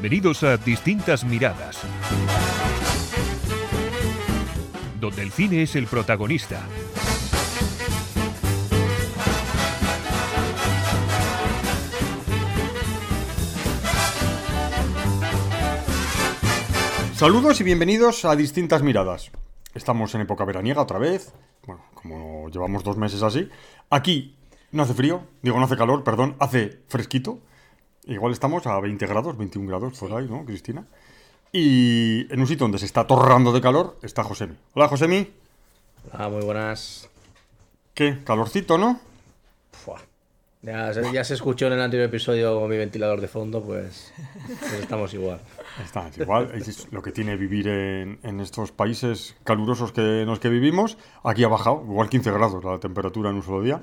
Bienvenidos a Distintas Miradas, donde el cine es el protagonista. Saludos y bienvenidos a Distintas Miradas. Estamos en época veraniega otra vez. Bueno, como llevamos dos meses así. Aquí no hace frío, digo no hace calor, perdón, hace fresquito. Igual estamos a 20 grados, 21 grados por ahí, ¿no, Cristina? Y en un sitio donde se está torrando de calor está Josemi. Hola, Josemi. Hola, muy buenas. ¿Qué? Calorcito, ¿no? Fua. Ya, se- ya se escuchó en el anterior episodio con mi ventilador de fondo, pues, pues estamos igual. Está, es igual, es lo que tiene vivir en, en estos países calurosos que, en los que vivimos. Aquí ha bajado, igual 15 grados la temperatura en un solo día.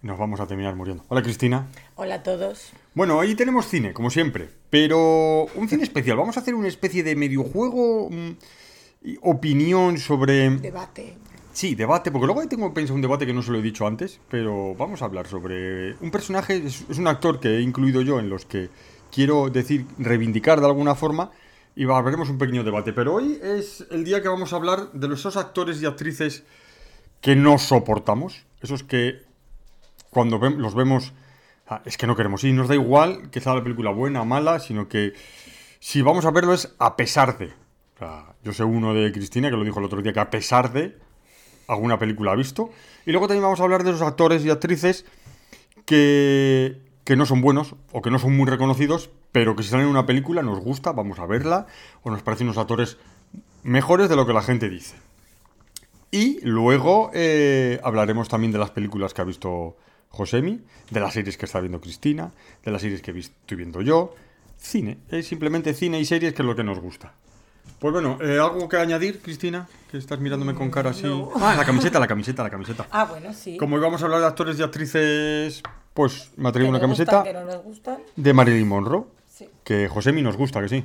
Nos vamos a terminar muriendo. Hola, Cristina. Hola a todos. Bueno, ahí tenemos cine, como siempre, pero un cine especial. Vamos a hacer una especie de mediojuego, mm, y opinión sobre... Debate. Sí, debate, porque luego ahí tengo pensado un debate que no se lo he dicho antes, pero vamos a hablar sobre un personaje, es, es un actor que he incluido yo en los que quiero decir, reivindicar de alguna forma, y veremos un pequeño debate. Pero hoy es el día que vamos a hablar de esos actores y actrices que no soportamos, esos que cuando los vemos ah, es que no queremos ir, nos da igual que sea la película buena o mala, sino que si vamos a verlo es a pesar de. O sea, yo sé uno de Cristina que lo dijo el otro día, que a pesar de alguna película ha visto. Y luego también vamos a hablar de esos actores y actrices que, que no son buenos o que no son muy reconocidos, pero que si salen en una película nos gusta, vamos a verla, o nos parecen unos actores mejores de lo que la gente dice. Y luego eh, hablaremos también de las películas que ha visto Josemi, de las series que está viendo Cristina, de las series que estoy viendo yo. Cine, es simplemente cine y series que es lo que nos gusta. Pues bueno, eh, ¿algo que añadir, Cristina? Que estás mirándome con cara así. no. Ah, la camiseta, la camiseta, la camiseta. Ah, bueno, sí. Como íbamos a hablar de actores y actrices, pues me ha traído una camiseta gustan, que no nos gustan. de Marilyn Monroe, Sí. que Josemi nos gusta, que sí.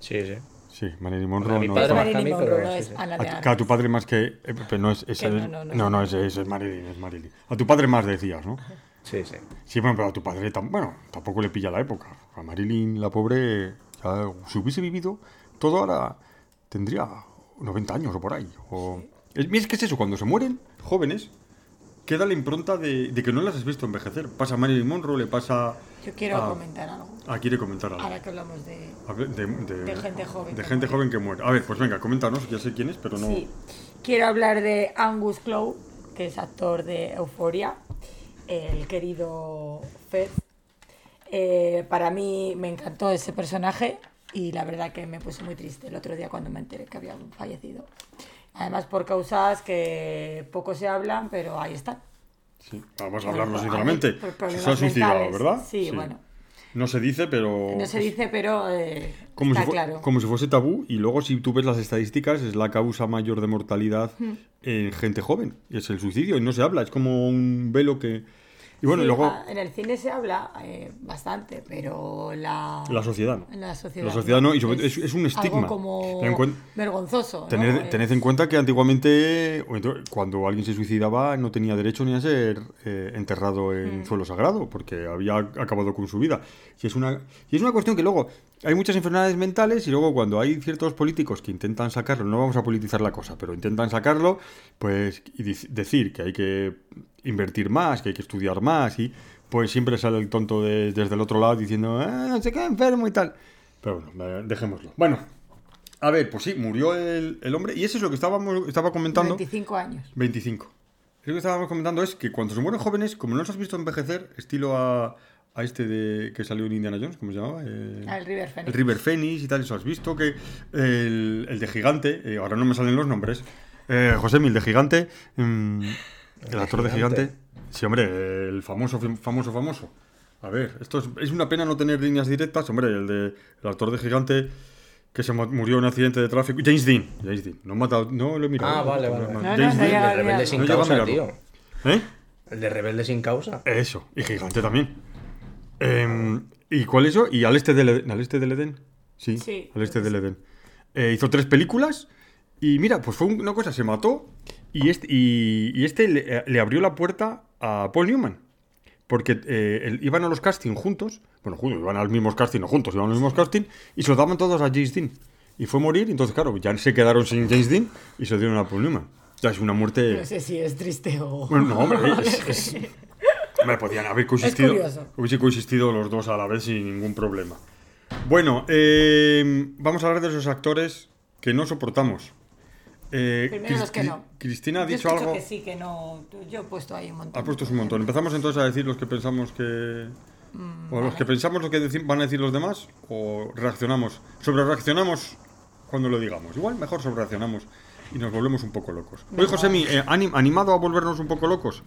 Sí, sí. Sí, Marilyn Monroe. Mi no padre a Marilyn Monroe no es. Ana A, de tu- a padre más que. eh, pero no es. no, es- no, no, no, es Marilyn, es Marilyn. A tu padre más decías, ¿no? Sí, sí. Sí, bueno, pero a tu padre tam- bueno, tampoco le pilla la época. A Marilyn, la pobre, ya, si hubiese vivido todo ahora, tendría 90 años o por ahí. O... Es, es que es eso, cuando se mueren jóvenes, queda la impronta de, de que no las has visto envejecer. Pasa a Marilyn Monroe, le pasa. Yo quiero Ah. comentar algo. Ah, quiere comentar algo. Ahora que hablamos de. A ver, De, de- De gente joven De que gente muere. joven que muere. A ver, pues venga, coméntanos, ya sé quién es, pero no. Sí. Quiero hablar de Angus Clow, que es actor de Euforia, el querido Fed. Eh, para mí me encantó ese personaje y la verdad que me puse muy triste el otro día cuando me enteré que había fallecido. Además por causas que poco se hablan, pero ahí están. Sí, vamos a hablarlo sinceramente. Se ha suicidado. ¿verdad? Sí, bueno. No se dice, pero. No se dice, pero eh, Como está si, claro. como si fuese tabú, y luego si tú ves las estadísticas, es la causa mayor de mortalidad en gente joven, es el suicidio, y no se habla, es como un velo que... Y bueno, y luego ah, en el cine se habla eh, bastante, pero la, la sociedad, la sociedad, La sociedad no, y sobre es, es un estigma. Algo como Ten vergonzoso. ¿no? Tened, tened en cuenta que antiguamente, cuando alguien se suicidaba, no tenía derecho ni a ser eh, enterrado en Mm. suelo sagrado, porque había acabado con su vida. Y es, una, y es una cuestión que luego hay muchas enfermedades mentales y luego cuando hay ciertos políticos que intentan sacarlo, no vamos a politizar la cosa, pero intentan sacarlo, pues y decir que hay que invertir más, que hay que estudiar más, y pues siempre sale el tonto de- desde el otro lado diciendo, ah, no sé qué, enfermo y tal. Pero bueno, eh, dejémoslo. Bueno, a ver, pues sí, murió el, el hombre. Y eso es lo que estábamos, estaba comentando. 25 años. 25. Lo que estábamos comentando es que cuando se mueren jóvenes, como no los has visto envejecer, estilo a, a este de que salió en Indiana Jones, ¿cómo se llamaba? Eh, Al River Phoenix. el River Phoenix y tal, eso has visto que el, el de Gigante, eh, ahora no me salen los nombres, eh, José Mil de Gigante, mm, el actor de Gigante. Gigante, sí, hombre, el famoso, famoso, famoso. A ver, esto es, es una pena no tener líneas directas, hombre, el de el actor de Gigante que se mu- murió en un accidente de tráfico, James Dean, James Dean, no, matado, no lo he mirado. Ah, vale, vale, no, vale. No, James no, Dean, El rebelde sin causa, tío. ¿eh? El de rebelde sin causa. Eso, y gigante también. Em, ¿Y cuál es eso? ¿Y al este del Edén? ¿Al este del Edén? Sí, Sí, al este del Edén. Eh, hizo tres películas y mira, pues fue un- una cosa, se mató y este, y, y este le, le abrió la puerta a Paul Newman. porque eh, el- iban a los castings juntos, bueno, juntos, iban al mismos casting, no juntos, iban a los mismos casting, y se los daban todos a James Dean. Y fue a morir, entonces, claro, ya se quedaron sin James Dean y se dieron a Paul Newman. Ya es una muerte... No sé si es triste o... Bueno, no, hombre, es, es- hombre, podían haber coexistido, hubiese coexistido los dos a la vez sin ningún problema. Bueno, eh, vamos a hablar de esos actores que no soportamos. Eh, Primero los que no. Cristina ha Yo dicho escucho algo. que sí, que no. Yo he puesto ahí un montón. Ha puesto un montón. Empezamos entonces a decir los que pensamos que. Mm, o los que pensamos lo que van a decir los demás, o reaccionamos. Sobre reaccionamos cuando lo digamos. Igual mejor sobre reaccionamos y nos volvemos un poco locos. Oye, Josemi, eh, anim- ¿animado a volvernos un poco locos?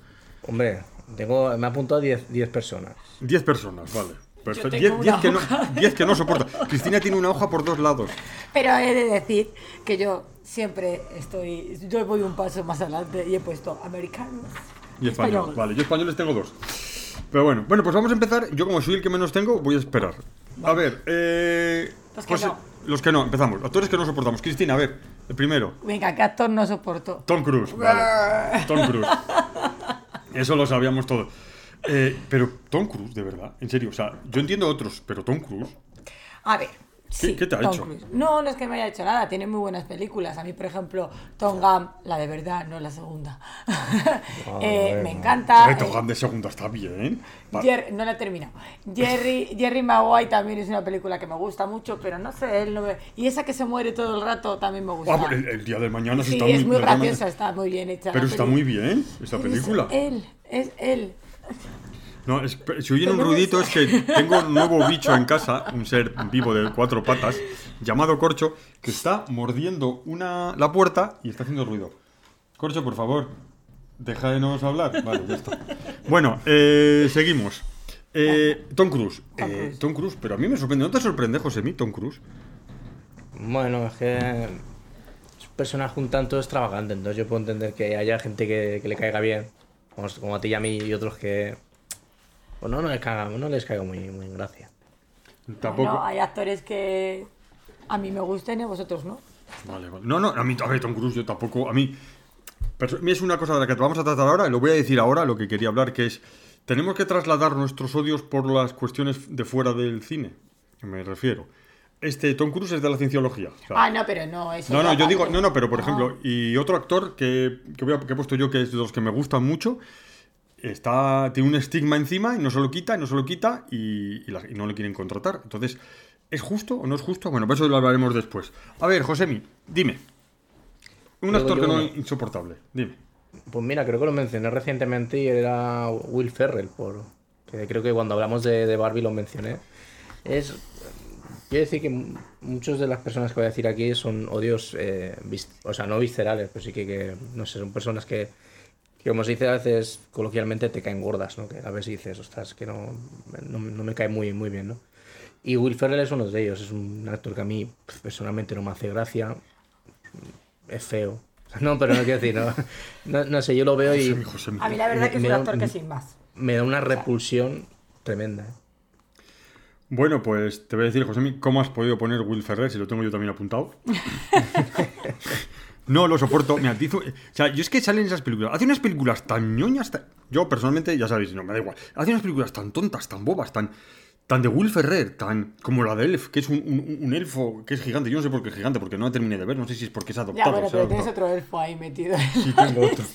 Hombre, tengo, me ha apuntado 10 10 personas. 10 personas, vale. Perfecto. tengo 10 una que, no, hoja. 10 que no soporta. Cristina tiene una hoja por dos lados. Pero he de decir que yo siempre estoy. Yo voy un paso más adelante y he puesto americanos. Y español. Español. Vale, yo españoles tengo dos. Pero bueno, bueno, pues vamos a empezar. Yo como soy el que menos tengo, voy a esperar. A ver, eh, Los que no. Los que no, empezamos. Actores que no soportamos. Cristina, a ver, el primero. Venga, ¿qué actor no soporto? Tom Cruise, vale. Tom Cruise. Eso lo sabíamos todos. Eh, pero Tom Cruise, de verdad, en serio. O sea, yo entiendo otros, pero Tom Cruise. A ver. Sí, qué te ha Tom hecho? Cruise. No, no es que me haya hecho nada, tiene muy buenas películas. A mí, por ejemplo, Tom Gunn, la de verdad, no la segunda. Eh, bueno. me encanta. Eh, Gun de segunda está bien. No la he terminado. Jerry, Jerry Maguire también es una película que me gusta mucho, pero no sé, él no me... Y esa que se muere todo el rato también me gusta. Ah, pero el, el día de mañana sí está es muy de graciosa, está muy bien hecha. Pero está muy bien esta Pero es película. él, es él. No, es- si oyen un ruidito es que tengo un nuevo bicho en casa, un ser vivo de cuatro patas, llamado Corcho, que está mordiendo una, la puerta y está haciendo ruido. Corcho, por favor, déjanos hablar. Vale, ya está. Bueno, eh, seguimos. Eh, Tom Cruise. Tom Eh, Cruise. Tom Cruise, pero a mí me sorprende. ¿No te sorprende, José, mí, Tom Cruise? Bueno, es que es un personaje un tanto extravagante, entonces yo puedo entender que haya gente que, que le caiga bien, como, como a ti y a mí, y otros que pues no, no les caiga, no les caiga muy, muy en gracia. Tampoco. No, hay actores que a mí me gustan y a vosotros no. Vale, vale. No, no, a mí, a ver, Tom Cruise, yo tampoco. A mí. mí es una cosa de la que vamos a tratar ahora, y lo voy a decir ahora, lo que quería hablar, que es. Tenemos que trasladar nuestros odios por las cuestiones de fuera del cine. Me refiero. Este Tom Cruise es de la cienciología. o sea, Ah, no, pero no, eso no, no, yo digo, no, no, pero por Ah. ejemplo, y otro actor que, que, voy a- que he puesto yo, que es de los que me gustan mucho, está, tiene un estigma encima y no se lo quita, y no se lo quita y, y la- y no le quieren contratar. Entonces, ¿es justo o no es justo? Bueno, pues eso lo hablaremos después. A ver, Josemi, dime. Un Luego actor que no es insoportable, dime. Pues mira, creo que lo mencioné recientemente y era Will Ferrell, por, que creo que cuando hablamos de, de Barbie lo mencioné. Es, quiero decir que muchas de las personas que voy a decir aquí son odios, eh, o sea, no viscerales, pero sí que, que, no sé, son personas que, que como se dice a veces coloquialmente te caen gordas, ¿no? Que a veces dices, ostras, que no, no, no me cae muy, muy bien, ¿no? Y Will Ferrell es uno de ellos, es un actor que a mí personalmente no me hace gracia, es feo. No, pero no quiero decir, no, no, no sé, yo lo veo y. A mí la verdad que es Me un actor un- que sin más. me da una repulsión tremenda. ¿eh? Bueno, pues te voy a decir, Josemi, ¿cómo has podido poner Will Ferrer si lo tengo yo también apuntado? no lo soporto. Mira, dice- o sea, yo es que salen esas películas. Hace unas películas tan ñoñas. tan- Yo personalmente, ya sabéis, no me da igual. Hace unas películas tan tontas, tan bobas, tan. Tan de Will Ferrer, tan como la de Elf, que es un, un- un elfo que es gigante. Yo no sé por qué es gigante, porque no la terminé de ver. No sé si es porque es Ya, adoptado. bueno, sea pero tienes otro elfo ahí metido. Sí, tengo otro.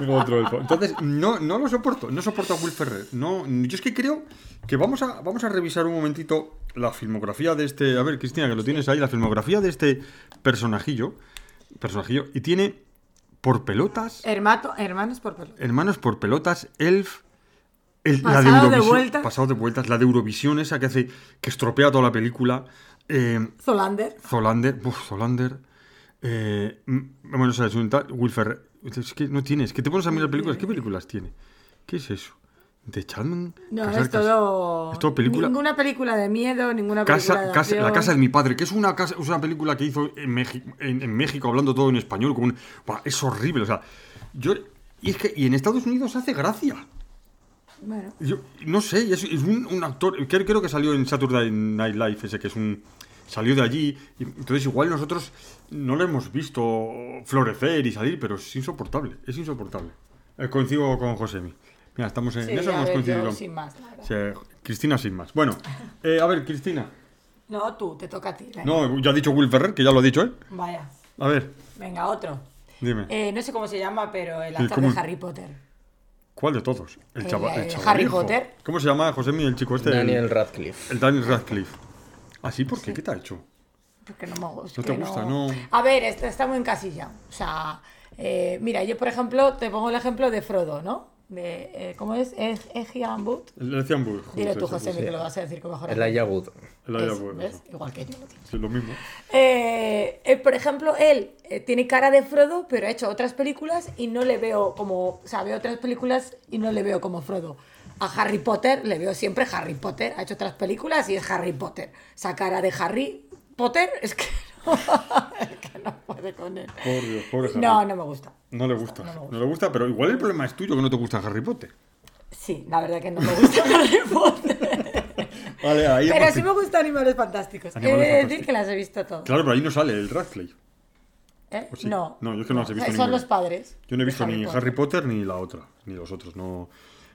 Tengo otro elfo. Entonces, no, no lo soporto. No soporto a Will Ferrer. No, yo es que creo que vamos a, vamos a revisar un momentito la filmografía de este. A ver, Cristina, que lo tienes ahí. La filmografía de este personajillo. Personajillo. Y tiene por pelotas. Hermato, hermanos por pelo. Hermanos por pelotas, Elf. el- la Pasado de Eurovisión- vueltas. Pasado de vueltas. La de Eurovisión, esa que hace. que estropea toda la película. Eh, Zolander. Zolander, uf, Zolander. Eh, bueno, o sea, es un tal. Will Ferrell. Es que no tienes. que te pones a mirar películas? ¿Qué películas tiene? ¿Qué es eso? ¿De Chapman? No, Casar, es todo. es todo película. Ninguna película de miedo, ninguna película Casa, de casa- la casa de mi padre, que es una, casa, es una película que hizo en México, en, en México hablando todo en español. Con un- es horrible. O sea, yo. Y es que y en Estados Unidos hace gracia. Bueno, Yo no sé, es, es un, un actor, creo, creo que salió en Saturday Night Live, ese que es un... Salió de allí, entonces igual nosotros no lo hemos visto florecer y salir, pero es insoportable, es insoportable. Eh, coincido con Josemi. Mira, estamos en Sí, eso hemos ver, coincidido. sin más, Cristina sin más. Bueno, eh, a ver, Cristina. No, tú, te toca a ti. venga. No, ya ha dicho Will Ferrer, que ya lo ha dicho él. Vaya. A ver, Venga, otro. dime. Eh, no sé cómo se llama, pero el Sí, actor ¿cómo? de Harry Potter. ¿Cuál de todos? El el chaval. de El Harry. Potter. ¿Cómo se llama, José el chico este? El- Daniel Radcliffe. El Daniel Radcliffe. ¿Ah, sí? ¿Por qué? ¿Qué te ha hecho? Porque no me gusta. ¿No te gusta? No. A ver, esto está muy encasillado. O sea, eh, mira, yo por ejemplo te pongo el ejemplo de Frodo, ¿no? De, eh, ¿Cómo es? Le decían Bull. Dile tú, José, que lo vas a decir con mejor. El Elijah Es, Wood, ¿ves? Igual que yo lo digo. Sí, lo mismo. Eh, él, por ejemplo, él eh, tiene cara de Frodo, pero ha hecho otras películas y no le veo como. O sea, veo otras películas y no le veo como Frodo. A Harry Potter le veo siempre Harry Potter. Ha hecho otras películas y es Harry Potter. Esa cara de Harry Potter es que que no puede con él. Por Dios, pobre Harry. No, no me gusta. No le gusta. No le gusta, pero igual el problema es tuyo que no te gusta Harry Potter. Sí, la verdad que no me gusta Harry Potter. Vale, ahí Pero sí me gustan Animales Fantásticos. He de decir que las he visto todas. Claro, pero ahí no sale el Radcliffe. ¿Eh? No. No, yo es que no las he visto Son ninguna. los padres. Yo no he visto ni Potter. Harry Potter ni la otra, ni los otros. No.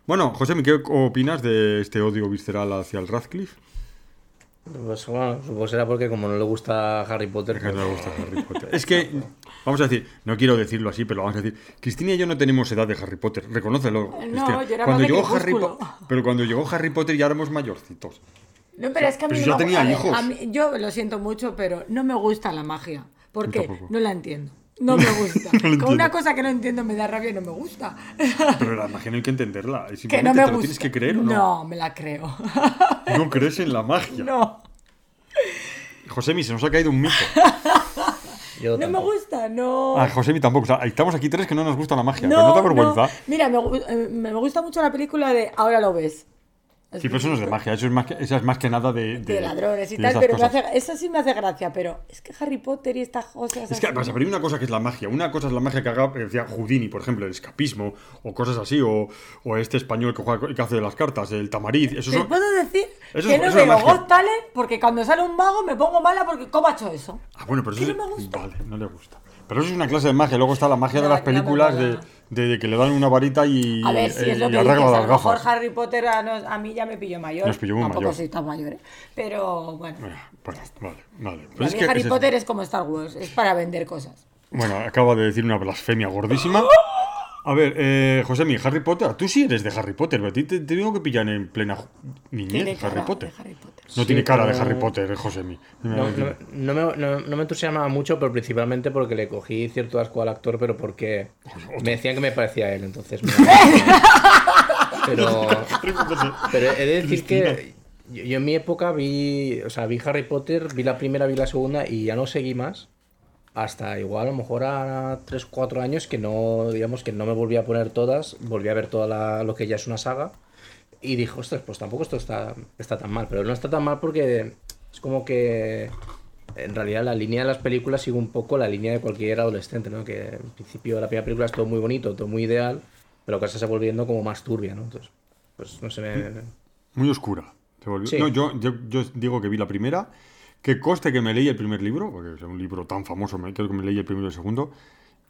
Bueno, José, ¿qué opinas de este odio visceral hacia el Radcliffe? Pues bueno, supongo que será porque como no le gusta Harry Potter, Que no pues- le gusta Harry Potter. Es que, vamos a decir, no quiero decirlo así, pero vamos a decir, Cristina y yo no tenemos edad de Harry Potter, reconócelo. Cristina. yo era cuando llegó Harry Pero cuando llegó Harry Potter ya éramos mayorcitos. No, pero es que a mí Pero no ya me tenía hijos. a mí- yo lo siento mucho, pero no me gusta la magia. ¿Por Yo qué? tampoco. No la entiendo. No me gusta. No Con una cosa que no entiendo me da rabia y no me gusta. Pero la magia no hay que entenderla. que no me te gusta. lo tienes que creer o no. No, me la creo. No crees en la magia. no. Josemi, se nos ha caído un mito. yo No me gusta, no. Ah, Josemi tampoco. O sea, estamos aquí tres que no nos gusta la magia. no, pero no te no. vergüenza. Mira, me, eh, me gusta mucho la película de Ahora lo ves. Sí, pero eso no es de magia. Eso es más que, esa es más que nada de, de ladrones y de tal, pero me hace, eso sí me hace gracia, pero es que Harry Potter y estas cosas Es que pero hay una cosa que es la magia. Una cosa es la magia que haga, decía Houdini, por ejemplo, el escapismo, o cosas así, o, o este español que, juega, que hace de las cartas, el tamariz. Eso Te son- puedo decir Eso que es- no eso es veo. Got Talent porque cuando sale un mago me pongo mala porque ¿cómo ha hecho eso? Ah, bueno, pero eso es- no me gusta. Vale, no le gusta. Pero eso es una clase de magia. Luego está la magia de No, las no me películas de. De- que le dan una varita y, A ver, si eh, es lo y que arregla dices, a las lo mejor gafas. Harry Potter a, nos- a mí ya me pilló mayor. Nos pilló muy Tampoco mayor. soy tan mayor, ¿eh? Pero bueno. Ah, Bueno, vale, vale. Pero Para es que Harry es eso. Potter es como Star Wars, es para vender cosas. Bueno, acaba de decir una blasfemia gordísima. A ver, eh, Josemi, Harry Potter, tú sí eres de Harry Potter, pero a ti te, te tengo que pillar en plena niñez, Tiene Harry cara Potter. de Harry Potter. No Sí, tiene cara de Harry Potter, eh, Josemi. No, no, no me, no- no me entusiasmaba mucho, pero principalmente porque le cogí cierto asco al actor, pero porque me decían que me parecía a él, entonces me pero, pero he de decir que yo, yo en mi época vi, o sea, vi Harry Potter, vi la primera, vi la segunda y ya no seguí más. Hasta igual, a lo mejor a 3 4 años que no, digamos, que no me volví a poner todas, volví a ver toda la- lo que ya es una saga. Y dije, ostras, pues tampoco esto está, está tan mal. Pero no está tan mal porque es como que en realidad la línea de las películas sigue un poco la línea de cualquier adolescente, ¿no? Que en principio la primera película es todo muy bonito, todo muy ideal, pero que se está volviendo como más turbia, ¿no? Entonces, pues no sé, me- Muy oscura. Se volvió- Sí. No, yo, yo, yo digo que vi la primera, que coste que me leí el primer libro, porque es un libro tan famoso, me, creo que me leí el primero y el segundo,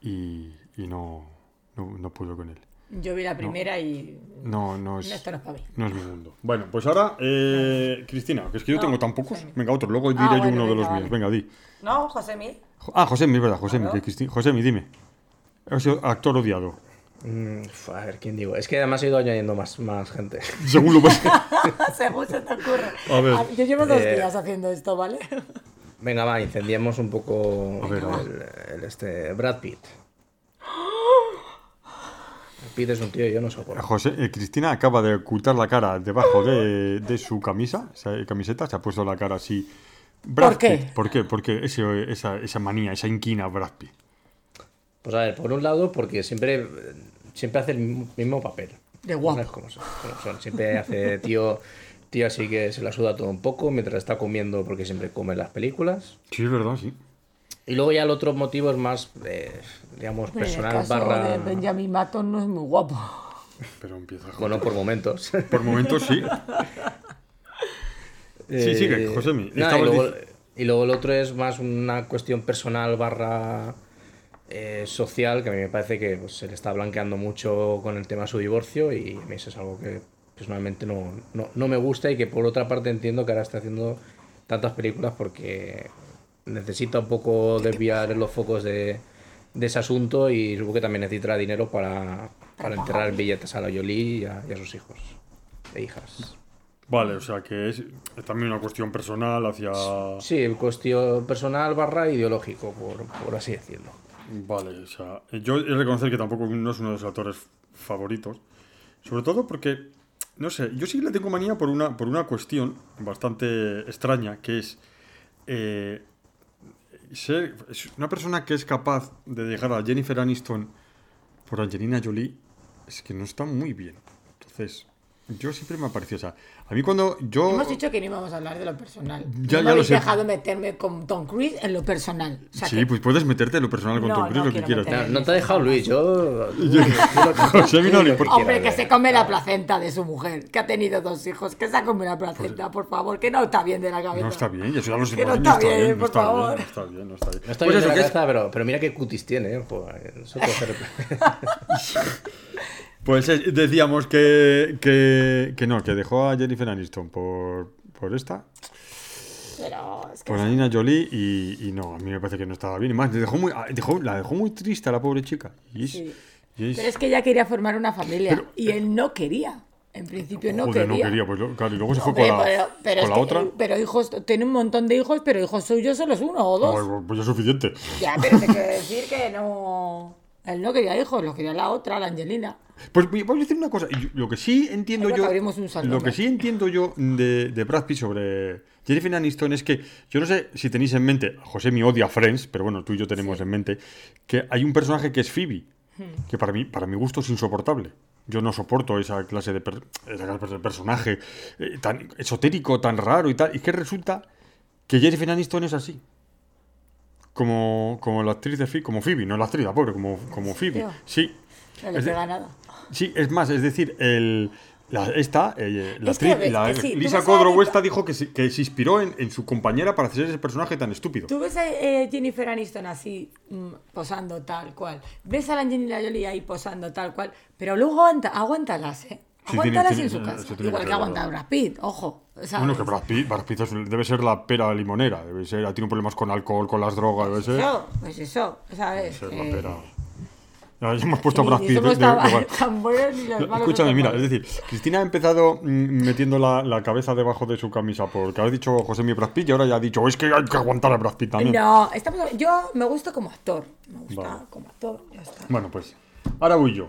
y, y no, no, no puedo con él. Yo vi la primera y. No, no es, No, esto no es para mí. no es mi mundo. Bueno, pues ahora, eh, Cristina, que es que yo No, tengo tan pocos. Venga, otro, luego diré Ah, yo bueno, uno de venga, los vale. míos. Venga, di. No, José. Jo- Ah, Josemi, es verdad, Claro. que Cristi- Josemi, dime. Es actor odiado. Mm, a ver, ¿quién digo? Es que además he ido añadiendo más, más gente. Según lo ves. Según se te ocurre. A ver. Yo llevo dos Eh, días haciendo esto, ¿vale? Venga, va, incendiemos un poco A ver, el, el este Brad Pitt. Brad Pitt es un tío, yo no soporto. José, eh, Cristina acaba de ocultar la cara debajo de, de su camisa, esa camiseta, se ha puesto la cara así. Brad ¿Por qué? Pitt, ¿Por qué? Porque ese- esa, esa manía, esa inquina Brad Pitt. Pues a ver, por un lado, porque siempre, siempre hace el mismo, papel. De guapo. No es como son, como son. Siempre hace tío, tío así que se la suda todo un poco mientras está comiendo, porque siempre come en las películas. Sí, es verdad, sí. Y luego ya el otro motivo es más, eh, digamos, el personal caso barra... de Benjamin Button no es muy guapo. Pero empieza a Bueno, por momentos. Por momentos sí. Sí, sigue, Eh, Josemi. nada, Estabas y, luego, y luego el otro es más una cuestión personal barra eh, social que a mí me parece que pues, se le está blanqueando mucho con el tema de su divorcio y a mí eso es algo que personalmente no, no, no me gusta y que por otra parte entiendo que ahora está haciendo tantas películas porque necesita un poco desviar los focos de, de ese asunto y supongo que también necesitará dinero para, para enterrar billetes a la Jolie y a, y a sus hijos e hijas. Vale, o sea que es, es también una cuestión personal hacia... Sí, cuestión personal barra ideológico, por, por así decirlo. Vale, o sea, yo he de reconocer que tampoco no es uno de los actores favoritos. Sobre todo porque, no sé, yo sí que le tengo manía por una, por una cuestión bastante extraña, que es eh, ser una persona que es capaz de dejar a Jennifer Aniston por Angelina Jolie, es que no está muy bien. Entonces, yo siempre me ha parecido, o sea, a mí cuando yo... Hemos dicho que no íbamos a hablar de lo personal. Ya- no ya me lo habéis sé. dejado meterme con Tom Cruise en lo personal. O sea Sí, que- pues puedes meterte en lo personal con No, Tom Cruise no lo que quiero quieras. meterme. No, no te ha dejado Luis, yo. José, importa. Hombre, que se come la placenta de su mujer, que ha tenido dos hijos, que se ha comido la placenta, por favor, que no está bien de la cabeza. No está bien, ya lo sé. Que no está bien, por favor. no está bien, no está bien. No está Pues bien de eso, la que es- cabeza, pero, pero mira qué cutis tiene, ¿eh? Joder, eso puede ser- Pues eh, decíamos que, que, que no, que dejó a Jennifer Aniston por, por esta, Pero es que por Anina Jolie, y, y no, a mí me parece que no estaba bien. Y más, dejó muy, ah, dejó, la dejó muy triste a la pobre chica. Y es, Sí. y es- Pero es que ella quería formar una familia y él no quería. En principio no joder, quería. no quería, pues claro, y luego se fue Hombre, con la, pero, pero con es la que- otra. pero hijos, tiene un montón de hijos, pero hijos suyos solo es uno o dos. Pues, pues ya es suficiente. Ya, pero te quiero decir que no. Él no quería hijos, lo quería la otra, la Angelina. Pues voy a decir una cosa. Lo que sí entiendo yo. abrimos un salón, Lo que sí entiendo yo de, de Brad Pitt sobre Jennifer Aniston es que yo no sé si tenéis en mente, José mi odia a Friends, pero bueno, tú y yo tenemos en mente que hay un personaje que es Phoebe, Hmm. que para mí, para mi gusto es insoportable. Yo no soporto esa clase de, per- esa clase de personaje eh, tan esotérico, tan raro y tal. Y que resulta que Jennifer Aniston es así. Como, como la actriz de Phoebe, como Phoebe, no la actriz, la pobre, como, como Phoebe. Sí. No le Es pega nada. Sí, es más, es decir, el, la, esta, eh, la Es actriz, la- sí, Lisa Kudrow esta dijo que se, que se inspiró en, en su compañera para hacer ese personaje tan estúpido. Tú ves a eh, Jennifer Aniston así, mm, posando tal cual. Ves a la Angelina Jolie ahí posando tal cual. Pero luego aguanta, aguántalas, ¿eh? Sí, Aguántalas tiene- en su casa. Igual que que ser aguanta verdad. Brad Pitt, ojo. ¿sabes? Bueno, que Brad Pitt, Brad Pitt es- debe ser la pera limonera, debe ser, tiene problemas con alcohol, con las drogas, debe ser, Eso, pues eso, ¿sabes? ser Que- la pera. Ya hemos puesto a Brad Pitt. de- de- tan, igual. tan buenos ni los malos. Escúchame, mira, es decir, Cristina ha empezado mm, metiendo la, la cabeza debajo de su camisa porque ha dicho José mi Brad Pitt y ahora ya ha dicho, es que hay que aguantar a Brad Pitt también. No, estamos, yo me gusta como actor. Me gusta Vale. como actor, ya está. Bueno, pues ahora voy yo.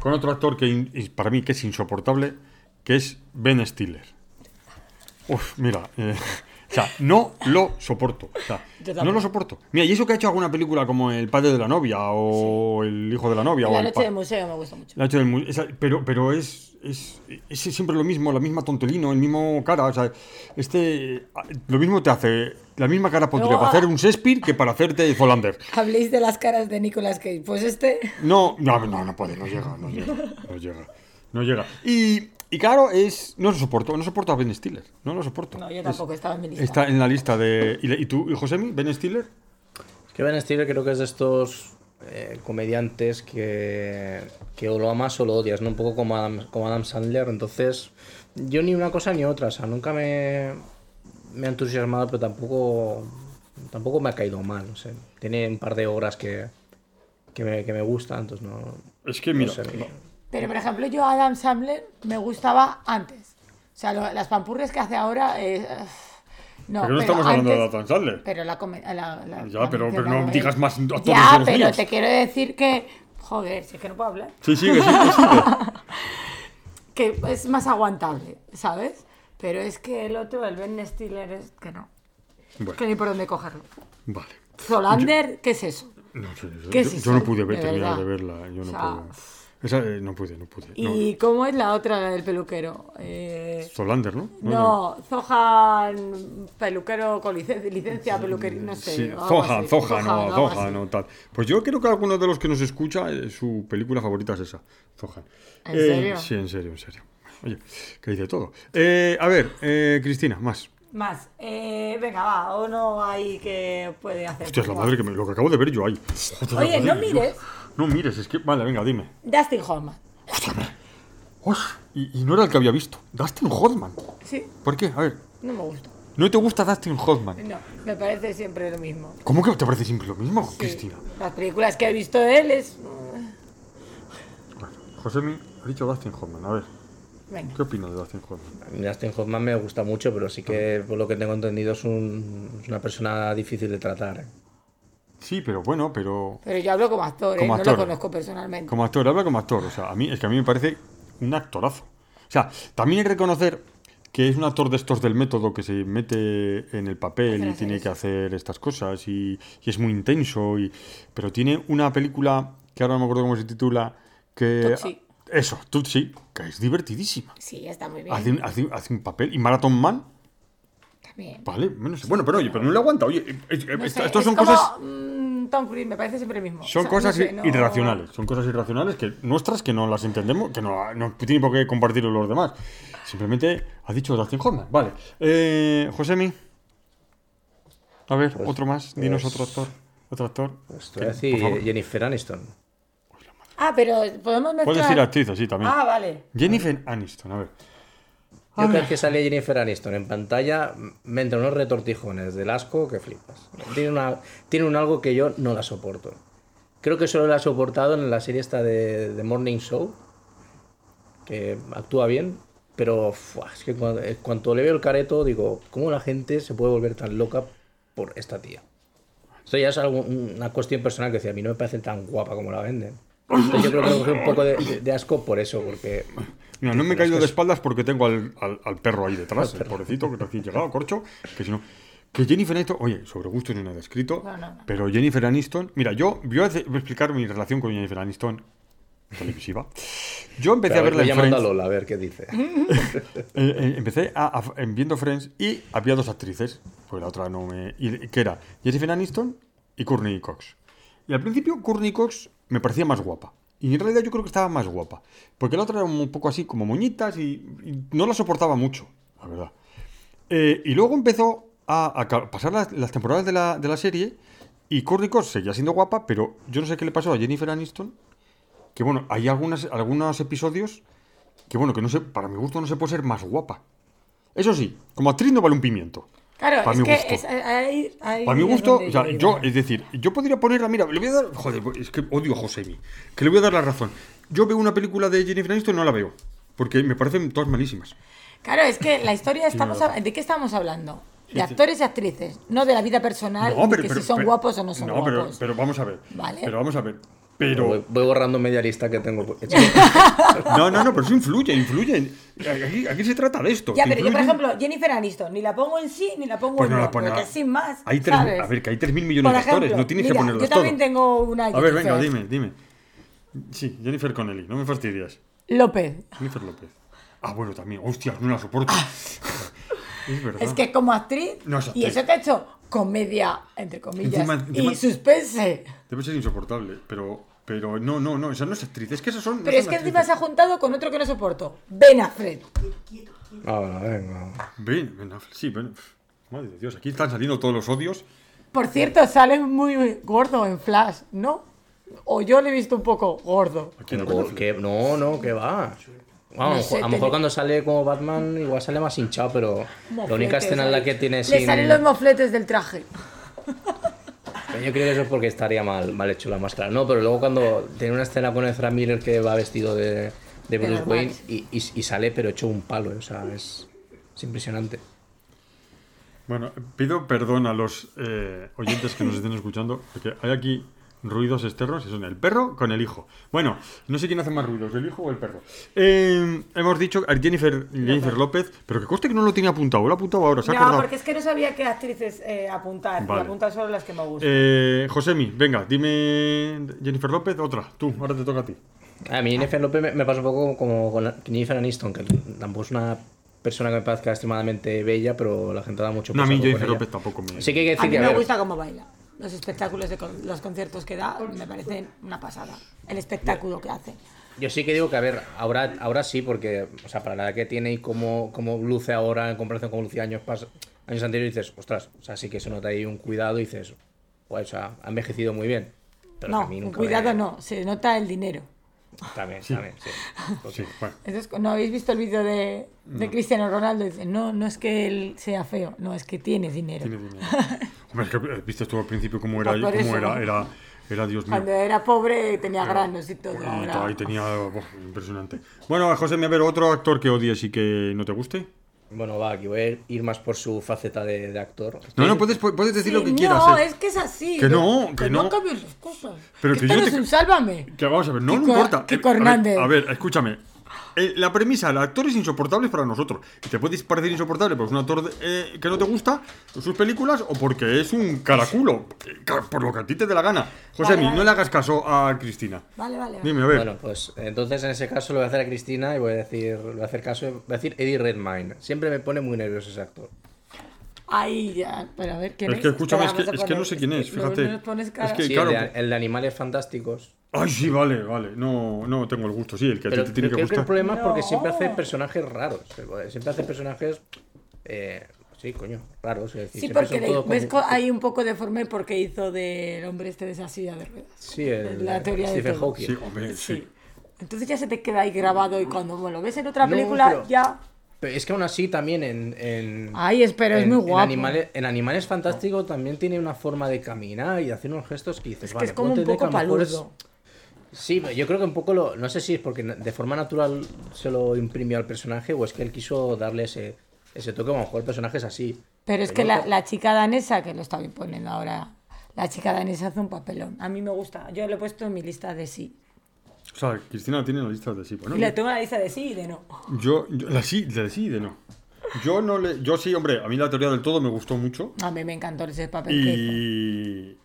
Con otro actor que para mí que es insoportable, que es Ben Stiller. Uf, mira, eh, sea, no lo soporto. O sea, no lo soporto. Mira, y eso que ha hecho alguna película como El padre de la novia o El hijo de la novia o La el noche del museo me gusta mucho. la noche del mu- esa- pero, pero es, es, es siempre lo mismo, la misma tontelino, el mismo cara. O sea, este lo mismo te hace, la misma cara pondría Luego, para hacer ah. un Shakespeare que para hacerte Zolander. Habléis de las caras de Nicolas Cage. Pues este. No, no, no, no puede, no llega, no llega, no llega, no llega. Y, y claro, es, no lo soporto, no soporto a Ben Stiller, no lo soporto. No, yo Es- tampoco, estaba en mi lista. Está en la lista de... ¿Y, y tú, y Josemi, Ben Stiller? Es que Ben Stiller creo que es de estos eh, comediantes que, que o lo amas o lo odias, ¿no? Un poco como Adam, como Adam Sandler. Entonces, yo ni una cosa ni otra. O sea, nunca me, me ha entusiasmado, pero tampoco, tampoco me ha caído mal. No sé. Tiene un par de obras que, que, me, que me gustan, entonces no... Es que, no mira, sé, no. Pero, por ejemplo, yo Adam Sandler me gustaba antes. O sea, lo- las pampurrias que hace ahora. eh, no, Porque no pero estamos hablando de Adam Sandler. Pero la, la, la- Ya, pero- pero no digas más actores Ya, de los pero míos. te quiero decir que. Joder, si es que no puedo hablar. Sí, sigue, sigue, sigue. Que es más aguantable, ¿sabes? Pero es que el otro, el Ben Stiller, es que no. Bueno, Que ni por dónde cogerlo. vale. Zolander, ¿qué es eso? No sé, yo, ¿Qué yo- es yo no pude ver, De terminar verdad. de verla, yo no O sea, pude. Esa, eh, no pude, no pude. no. ¿Y cómo es la otra, la del peluquero? Eh, Zolander, ¿no? no, Zohan, peluquero con licencia, licencia peluquería, no sé. Sí, Zohan. Zohan, o algo Zohan así. o tal. Pues yo creo que alguno de los que nos escucha, eh, su película favorita es esa, Zohan. ¿En Eh, serio? Sí, en serio, en serio. Oye, que dice todo. Eh, a ver, eh, Cristina, más. Más. Eh, venga, va, o no hay que puede hacer. Hostia, es la madre que me, lo que acabo de ver yo ahí. Oye, no mires. No mires, es que. Vale, venga, dime. Dustin Hoffman. Y, y no era el que había visto. Dustin Hoffman. Sí, ¿Por qué? A ver. no me gusta. ¿No te gusta Dustin Hoffman? No, me parece siempre lo mismo. ¿Cómo que te parece siempre lo mismo, Sí. Cristina? Las películas que he visto de él es. Bueno, Josemi ha dicho Dustin Hoffman. A ver, Venga. ¿qué opinas de Dustin Hoffman? A mí Dustin Hoffman me gusta mucho, pero sí que, por lo que tengo entendido, es, un- es una persona difícil de tratar. ¿eh? Sí, pero bueno, pero. Pero yo hablo como actor, ¿eh? Como no actor. lo conozco personalmente. Como actor, habla como actor. O sea, a mí es que a mí me parece un actorazo. O sea, también hay que reconocer que es un actor de estos del método que se mete en el papel y tiene que hacer estas cosas y, y es muy intenso. Y, pero tiene una película que ahora no me acuerdo cómo se titula. Que, Tutsi. Eso, Tutsi, que es divertidísima. Sí, está muy bien. Hace un, hace hace un papel. Y Marathon Man, También. vale. Bueno, bueno, pero oye, pero no le aguanta. Oye, es- es- No sé, estos es son como, cosas. Tom Cruise, me parece siempre el mismo. Son O sea, cosas no sé, no- irracionales, son cosas irracionales que nuestras que no las entendemos, que no, no tienen por qué compartirlo los demás. Simplemente ha dicho Dustin Hoffman. Vale. Eh, Josemi. A ver, Pues, otro más. Dinos pues- otro actor. Otro actor. Pues Que, te voy a por decir favor. Jennifer Aniston. Ah, pero podemos mezclar. Puedes decir actriz, sí, también. Ah, vale. Jennifer Aniston, a ver. Yo cada vez que sale Jennifer Aniston en pantalla, me entran unos retortijones del asco que flipas. Tiene, una, tiene un algo que yo no la soporto. Creo que solo la ha soportado en la serie esta de, de Morning Show, que actúa bien, pero fuah, es que cuando, eh, cuando le veo el careto digo, ¿cómo la gente se puede volver tan loca por esta tía? Esto ya es algo- una cuestión personal que decía, a mí no me parece tan guapa como la venden. Entonces yo creo que cogí un poco de, de- de asco por eso, porque Mira, no me he caído de es- espaldas porque tengo al, al- al perro ahí detrás, el pobrecito que recién llegado, corcho, que si no... Que Jennifer Aniston, oye, sobre gusto no hay nada escrito, No, no, no. pero Jennifer Aniston, mira, yo voy a, hacer- voy a explicar mi relación con Jennifer Aniston televisiva. Yo empecé a verla en llamando a Friends, Lola a ver qué dice. eh, eh, empecé a, a- en viendo Friends y había dos actrices, pues la otra no me... y- que era Jennifer Aniston y Courtney Cox. Y al principio Courtney Cox me parecía más guapa. Y en realidad yo creo que estaba más guapa. Porque la otra era un poco así, como moñitas y, y no la soportaba mucho, la verdad. Eh, y luego empezó a, a pasar las, las temporadas de la, de la serie y Courtney seguía siendo guapa, pero yo no sé qué le pasó a Jennifer Aniston. Que bueno, hay algunas, algunos episodios que bueno, que no sé, para mi gusto no se puede ser más guapa. Eso sí, como actriz no vale un pimiento. Claro, Para es mi que gusto. es, ahí, ahí Para mi gusto, o sea, yo, es decir, yo podría ponerla, mira, le voy a dar, joder, es que odio a Josemi, que le voy a dar la razón. Yo veo una película de Jennifer Aniston y no la veo, porque me parecen todas malísimas. Claro, es que la historia estamos hab- ¿de qué estamos hablando? De actores y actrices, no de la vida personal, ni que si son pero- guapos o no son no, pero, guapos. pero vamos a ver. Vale. Pero vamos a ver. Pero. Voy, voy borrando media lista que tengo. No, no, no, pero eso influye, influye. Aquí, aquí se trata de esto. Ya, pero yo, por ejemplo, Jennifer Aniston, ni la pongo en sí, ni la pongo Pues en no la pone porque sin más, Hay tres, ¿sabes? a ver, que hay 3.000 millones de actores, no tienes mira, que ponerlos yo también tengo una A ver, venga, dime, dime. Sí, Jennifer Connelly, no me fastidias. López. Jennifer López. Ah, bueno, también. Hostia, no la soporto. es verdad. Es que como actriz, No es y eso que ha hecho comedia, entre comillas, Encima- encima- y suspense. Debe ser insoportable, pero, pero no, no, no, esa no es actriz. Es que esas son. no Pero es son que encima se ha juntado con otro que no soporto, Ben Affleck. Ahora, venga. Ven, Ben Affleck, sí, Ben. Madre de Dios, aquí están saliendo todos los odios. Por cierto, sale muy gordo en Flash, ¿no? O yo le he visto un poco gordo. ¿A quién? ¿A Ben no, no, que va. Vamos, No sé, a lo mejor cuando sale como Batman igual sale más hinchado, pero la única Mofletes escena en la que tiene Le sin... salen los mofletes del traje. Yo creo que eso es porque estaría mal, mal hecho la máscara. No, pero luego cuando tiene una escena con Ezra Miller que va vestido de, de Bruce Wayne y, y- y sale pero hecho un palo, o sea, es, es impresionante. Bueno, pido perdón a los eh, oyentes que nos estén escuchando, porque hay aquí ruidos externos son el perro con el hijo. Bueno, no sé quién hace más ruidos, el hijo o el perro. Eh, hemos dicho a Jennifer, Jennifer López, pero que coste que no lo tenía apuntado, lo ha apuntado ahora, se ha No, acordado. porque es que no sabía qué actrices eh, apuntar. Vale. Y apuntar solo las que me gustan. Eh, Josemi, venga, dime Jennifer López, otra, tú, ahora te toca a ti. A mí Jennifer López me, me pasa un poco como con Jennifer Aniston, que tampoco es una persona que me parezca extremadamente bella, pero la gente da mucho No, a mí Jennifer. López tampoco me... Sí que hay que a decir mí que, a me ver, gusta cómo baila. Los espectáculos de con- los conciertos que da me parecen una pasada. El espectáculo que hace. Yo sí que digo que, a ver, ahora, ahora sí, porque, o sea, para la edad que tiene y cómo, cómo luce ahora en comparación con lucía años, pas- años anteriores, dices, ostras, o sea, sí que se nota ahí un cuidado y dices, pues, o sea, ha envejecido muy bien. Pero No, a mí nunca cuidado me- no, se nota el dinero. También, también, sí. Sí, bueno. Eso es- ¿No habéis visto el vídeo de, de Cristiano Ronaldo? Dice, no, no es que él sea feo, no, es que tiene dinero. Tiene dinero. Hombre, es que eh, viste tú al principio cómo era, Pues cómo eso. era, era, era Dios mío. Cuando era pobre tenía granos y todo. Y ahora- ahí tenía. buah, impresionante. Bueno, José, a ver, otro actor que odies y que no te guste. Bueno, va, aquí voy a ir más por su faceta de, de actor. No, no, puedes, puedes decir Sí, lo que quieras. No, eh. es que es así. Que no, que no. no cambies las cosas. Pero que que yo no te- es un sálvame. Que vamos a ver, no, no importa. Eh, a ver, Hernández. A ver, escúchame. Eh, la premisa, el actor es insoportable para nosotros. Y te puede parecer insoportable porque es un actor de- eh, que no te gusta sus películas o porque es un caraculo. eh, Por lo que a ti te dé la gana. José, Vale, vale. no le hagas caso a Cristina. Vale, vale. vale. Dime, a ver. Bueno, pues entonces en ese caso lo voy a hacer a Cristina y voy a decir, le voy a hacer caso, voy a decir Eddie Redmayne. Siempre me pone muy nervioso ese actor. Ahí ya. Pero a ver, ¿quién Es es? que escúchame, es que, es que no sé quién es, fíjate. nos pones cara. Es que, Sí, claro. el, de, el de Animales Fantásticos. Ay, sí, vale, vale. No, no tengo el gusto, sí, el que a ti Pero te tiene que creo que el gustar. problema es porque No. siempre hace personajes raros. Siempre hace personajes... eh, sí, coño, raros. es decir, Sí, porque le- ves como- co- hay un poco deforme porque hizo del hombre este de esa silla de ruedas. Sí, el, la teoría de Stephen todo. Hawking. Sí, hombre, sí. Sí. Entonces ya se te queda ahí grabado y cuando lo ves en otra No, película pero- ya. Pero es que aún así también en... en Ay, espero, es en- muy en guapo. Animales, en Animales Fantásticos también tiene una forma de caminar y de hacer unos gestos que dices, Es que vale, es como un poco paludo. Sí, pero yo creo que un poco lo. No sé si es porque de forma natural se lo imprimió al personaje o es que él quiso darle ese, ese toque. A lo mejor el personaje es así. Pero es que no la, la chica danesa, que lo estaba poniendo ahora, la chica danesa hace un papelón. A mí me gusta. Yo lo he puesto en mi lista de sí. O sea, Cristina tiene la lista de sí. Bueno, y le tengo la lista de sí y de no. yo, yo- la sí, de sí y de no. Yo no le. Yo sí, hombre, a mí la teoría del todo me gustó mucho. A mí me encantó ese papel. Y.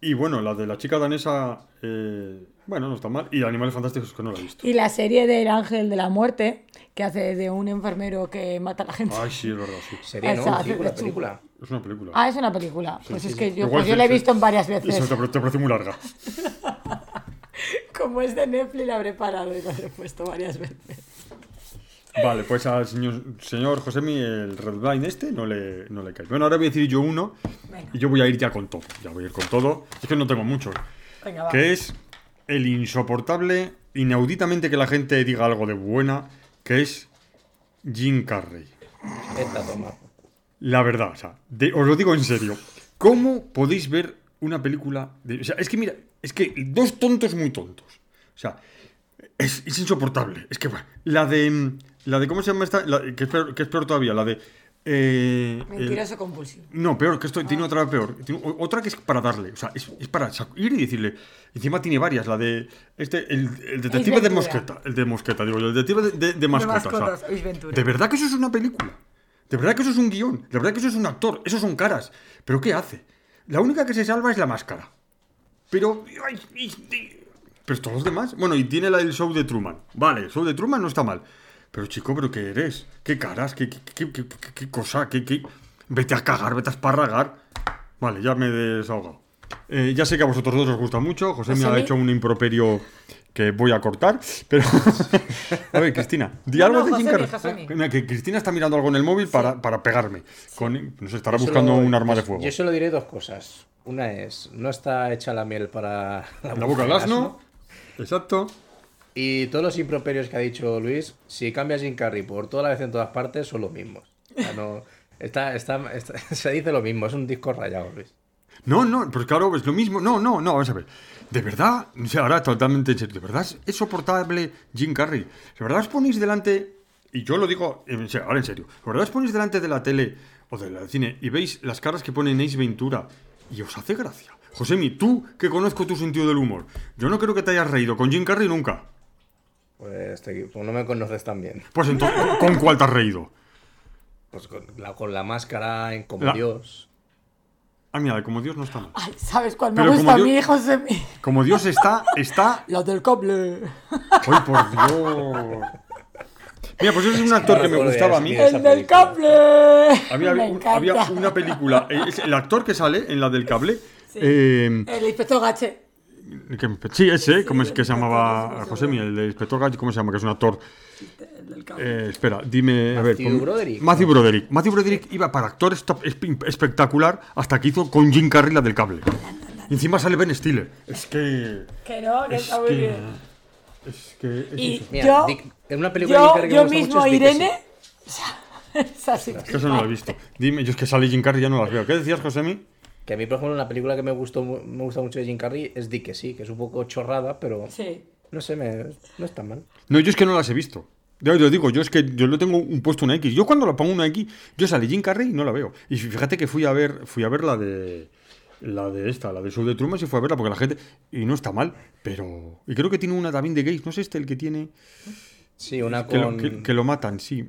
Y bueno, la de la chica danesa. eh, bueno, no está mal. Y Animales Fantásticos que no la he visto. Y la serie del Ángel de la Muerte, que hace de un enfermero que mata a la gente. Ay, sí, es verdad, sí. Sería, ¿no? Película, película. Es una película. Ah, es una película. Pues es que yo, pues yo la he visto en varias Eso veces. te, te parece muy larga. Como es de Netflix, la habré parado y la habré puesto varias veces. Vale, pues al señor, señor Josemi, el Red Line este no le, no le cae. Bueno, ahora voy a decir yo uno. Venga. Y yo voy a ir ya con todo. Ya voy a ir con todo. Es que no tengo mucho. Venga, va. Que es el insoportable, inauditamente que la gente diga algo de buena, que es Jim Carrey. Esta toma. La verdad, o sea, de- os lo digo en serio. ¿Cómo podéis ver una película de... O sea, es que mira, es que dos tontos muy tontos. O sea, es, es insoportable. Es que, bueno, la de... La de ¿Cómo se llama esta? La- que, es peor, que es peor todavía, la de... eh, Mentiroso compulsivo. no, peor, que esto tiene otra peor. Tiene o- otra que es para darle. O sea, es, es para ir y decirle. Encima tiene varias. La de. Este, el, el detective de. Mosqueta. El de Mosqueta, digo. El detective de, de, de mascotas. o sea, mascotas, Ace Ventura. de verdad que eso es una película. De verdad que eso es un guion. De verdad que eso es un actor. Eso son caras. Pero ¿qué hace? La única que se salva es la máscara. Pero. pero todos los demás. Bueno, y tiene la del show de Truman. Vale, el show de Truman no está mal. Pero chico, ¿pero qué eres? ¿Qué caras? ¿Qué, qué, qué, qué- cosa? ¿Qué, qué? Vete a cagar, vete a esparragar. Vale, ya me he desahogado. Eh, ya sé que a vosotros dos os gusta mucho. José me ha hecho un improperio que voy a cortar. Pero. a ver, Cristina, di No, algo no, de Jim Carrey. Que Cristina está mirando algo en el móvil para, para pegarme. Con, nos estará Yo buscando solo- un arma de fuego. Yo solo diré dos cosas. Una es, no está hecha la miel para La boca del asno. Exacto. Y todos los improperios que ha dicho Luis, si cambias Jim Carrey por toda la vez en todas partes, son los mismos. O sea, no, está, está, está- se dice lo mismo, es un disco rayado, Luis. No, no, pues claro, es lo mismo. No, no, no, vamos a ver. De verdad, o sea, ahora totalmente en serio, de verdad es- soportable Jim Carrey. De verdad os ponéis delante, y yo lo digo en serio, ahora en serio, de verdad os ponéis delante de la tele o del cine y veis las caras que pone Ace Ventura y os hace gracia. Josemi, tú que conozco tu sentido del humor, yo no creo que te hayas reído con Jim Carrey nunca. Pues, te- pues no me conoces tan bien. Pues entonces, ¿con cuál te has reído? Pues con la, con la máscara en como La- Dios. Ah, mira, como Dios no está mal. Ay, ¿sabes cuál me Pero gusta a mí, José? Como Dios está, está La del cable. ¡Ay, por Dios! Mira, pues ese es un actor que me gustaba a mí. El del cable. Había, me un- encanta. había una película, eh, el actor que sale en la del cable, eh, El inspector Gache. que sí, ese, ¿cómo es que se llamaba Josemi? El Inspector Gadget, ¿cómo se llama? Que es un actor. El del cable. Eh, espera, dime. a ver, Matthew pon- Broderick. Matthew Broderick. Matthew Broderick iba para actor espectacular hasta que hizo con Jim Carrey la del cable. Y encima sale Ben Stiller. Es que. Que no, que Es está muy que. bien. Es que. es Y eso. Mira, yo, Dick- en una película yo, que yo me gusta mismo, mucho es Irene, es así. Es que eso no lo he visto. Dime, yo es que sale Jim Carrey y ya no las veo. ¿Qué decías, Josemi? Que a mí, por ejemplo, una película que me gustó me gusta mucho de Jim Carrey es Dick que sí, que es un poco chorrada, pero Sí. no sé, me, no está mal. No, yo es que no las he visto. Yo lo digo, yo es que yo lo tengo un puesto una X. Yo cuando la pongo una X, yo sale Jim Carrey y no la veo. Y fíjate que fui a ver, fui a ver la de la de esta, la de Show de Truman, y fue a verla porque la gente y no está mal, pero y creo que tiene una también de gays, no es este el que tiene Sí, una que, con... lo, que- que lo matan, sí.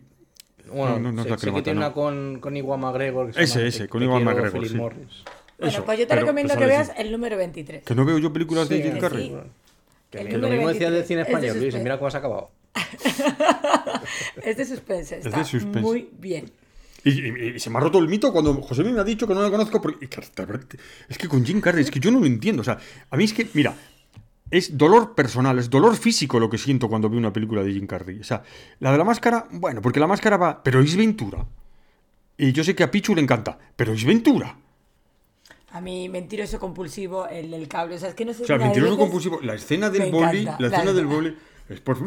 Bueno, no, no es sé, la que sé lo que mata, tiene no. una con, con Iwan McGregor. que se Ese, ese, con quiero, McGregor, Philip sí. Morris. Bueno, Eso, pues yo te pero- recomiendo pero que veas el número 23. Que no veo yo películas de Jim Carrey. sí. Que lo mismo decía del 23 cine es español, Luis, mira cómo has acabado. Es de suspense, de está suspense. muy bien. Y, y- y se me ha roto el mito cuando José me ha dicho que no la conozco. Porque, de es que con Jim Carrey, es que yo no lo entiendo. O sea, a mí es que, mira, es dolor personal, es dolor físico lo que siento cuando veo una película de Jim Carrey. O sea, la de la máscara, bueno, porque la máscara va. Pero es Ventura. Y yo sé que a Pichu le encanta, pero es Ventura. A mí, mentiroso compulsivo, el del cable. O sea, es que no sé O sea, la de mentiroso veces- compulsivo. La escena del boli, encanta, la escena la- del boli es por.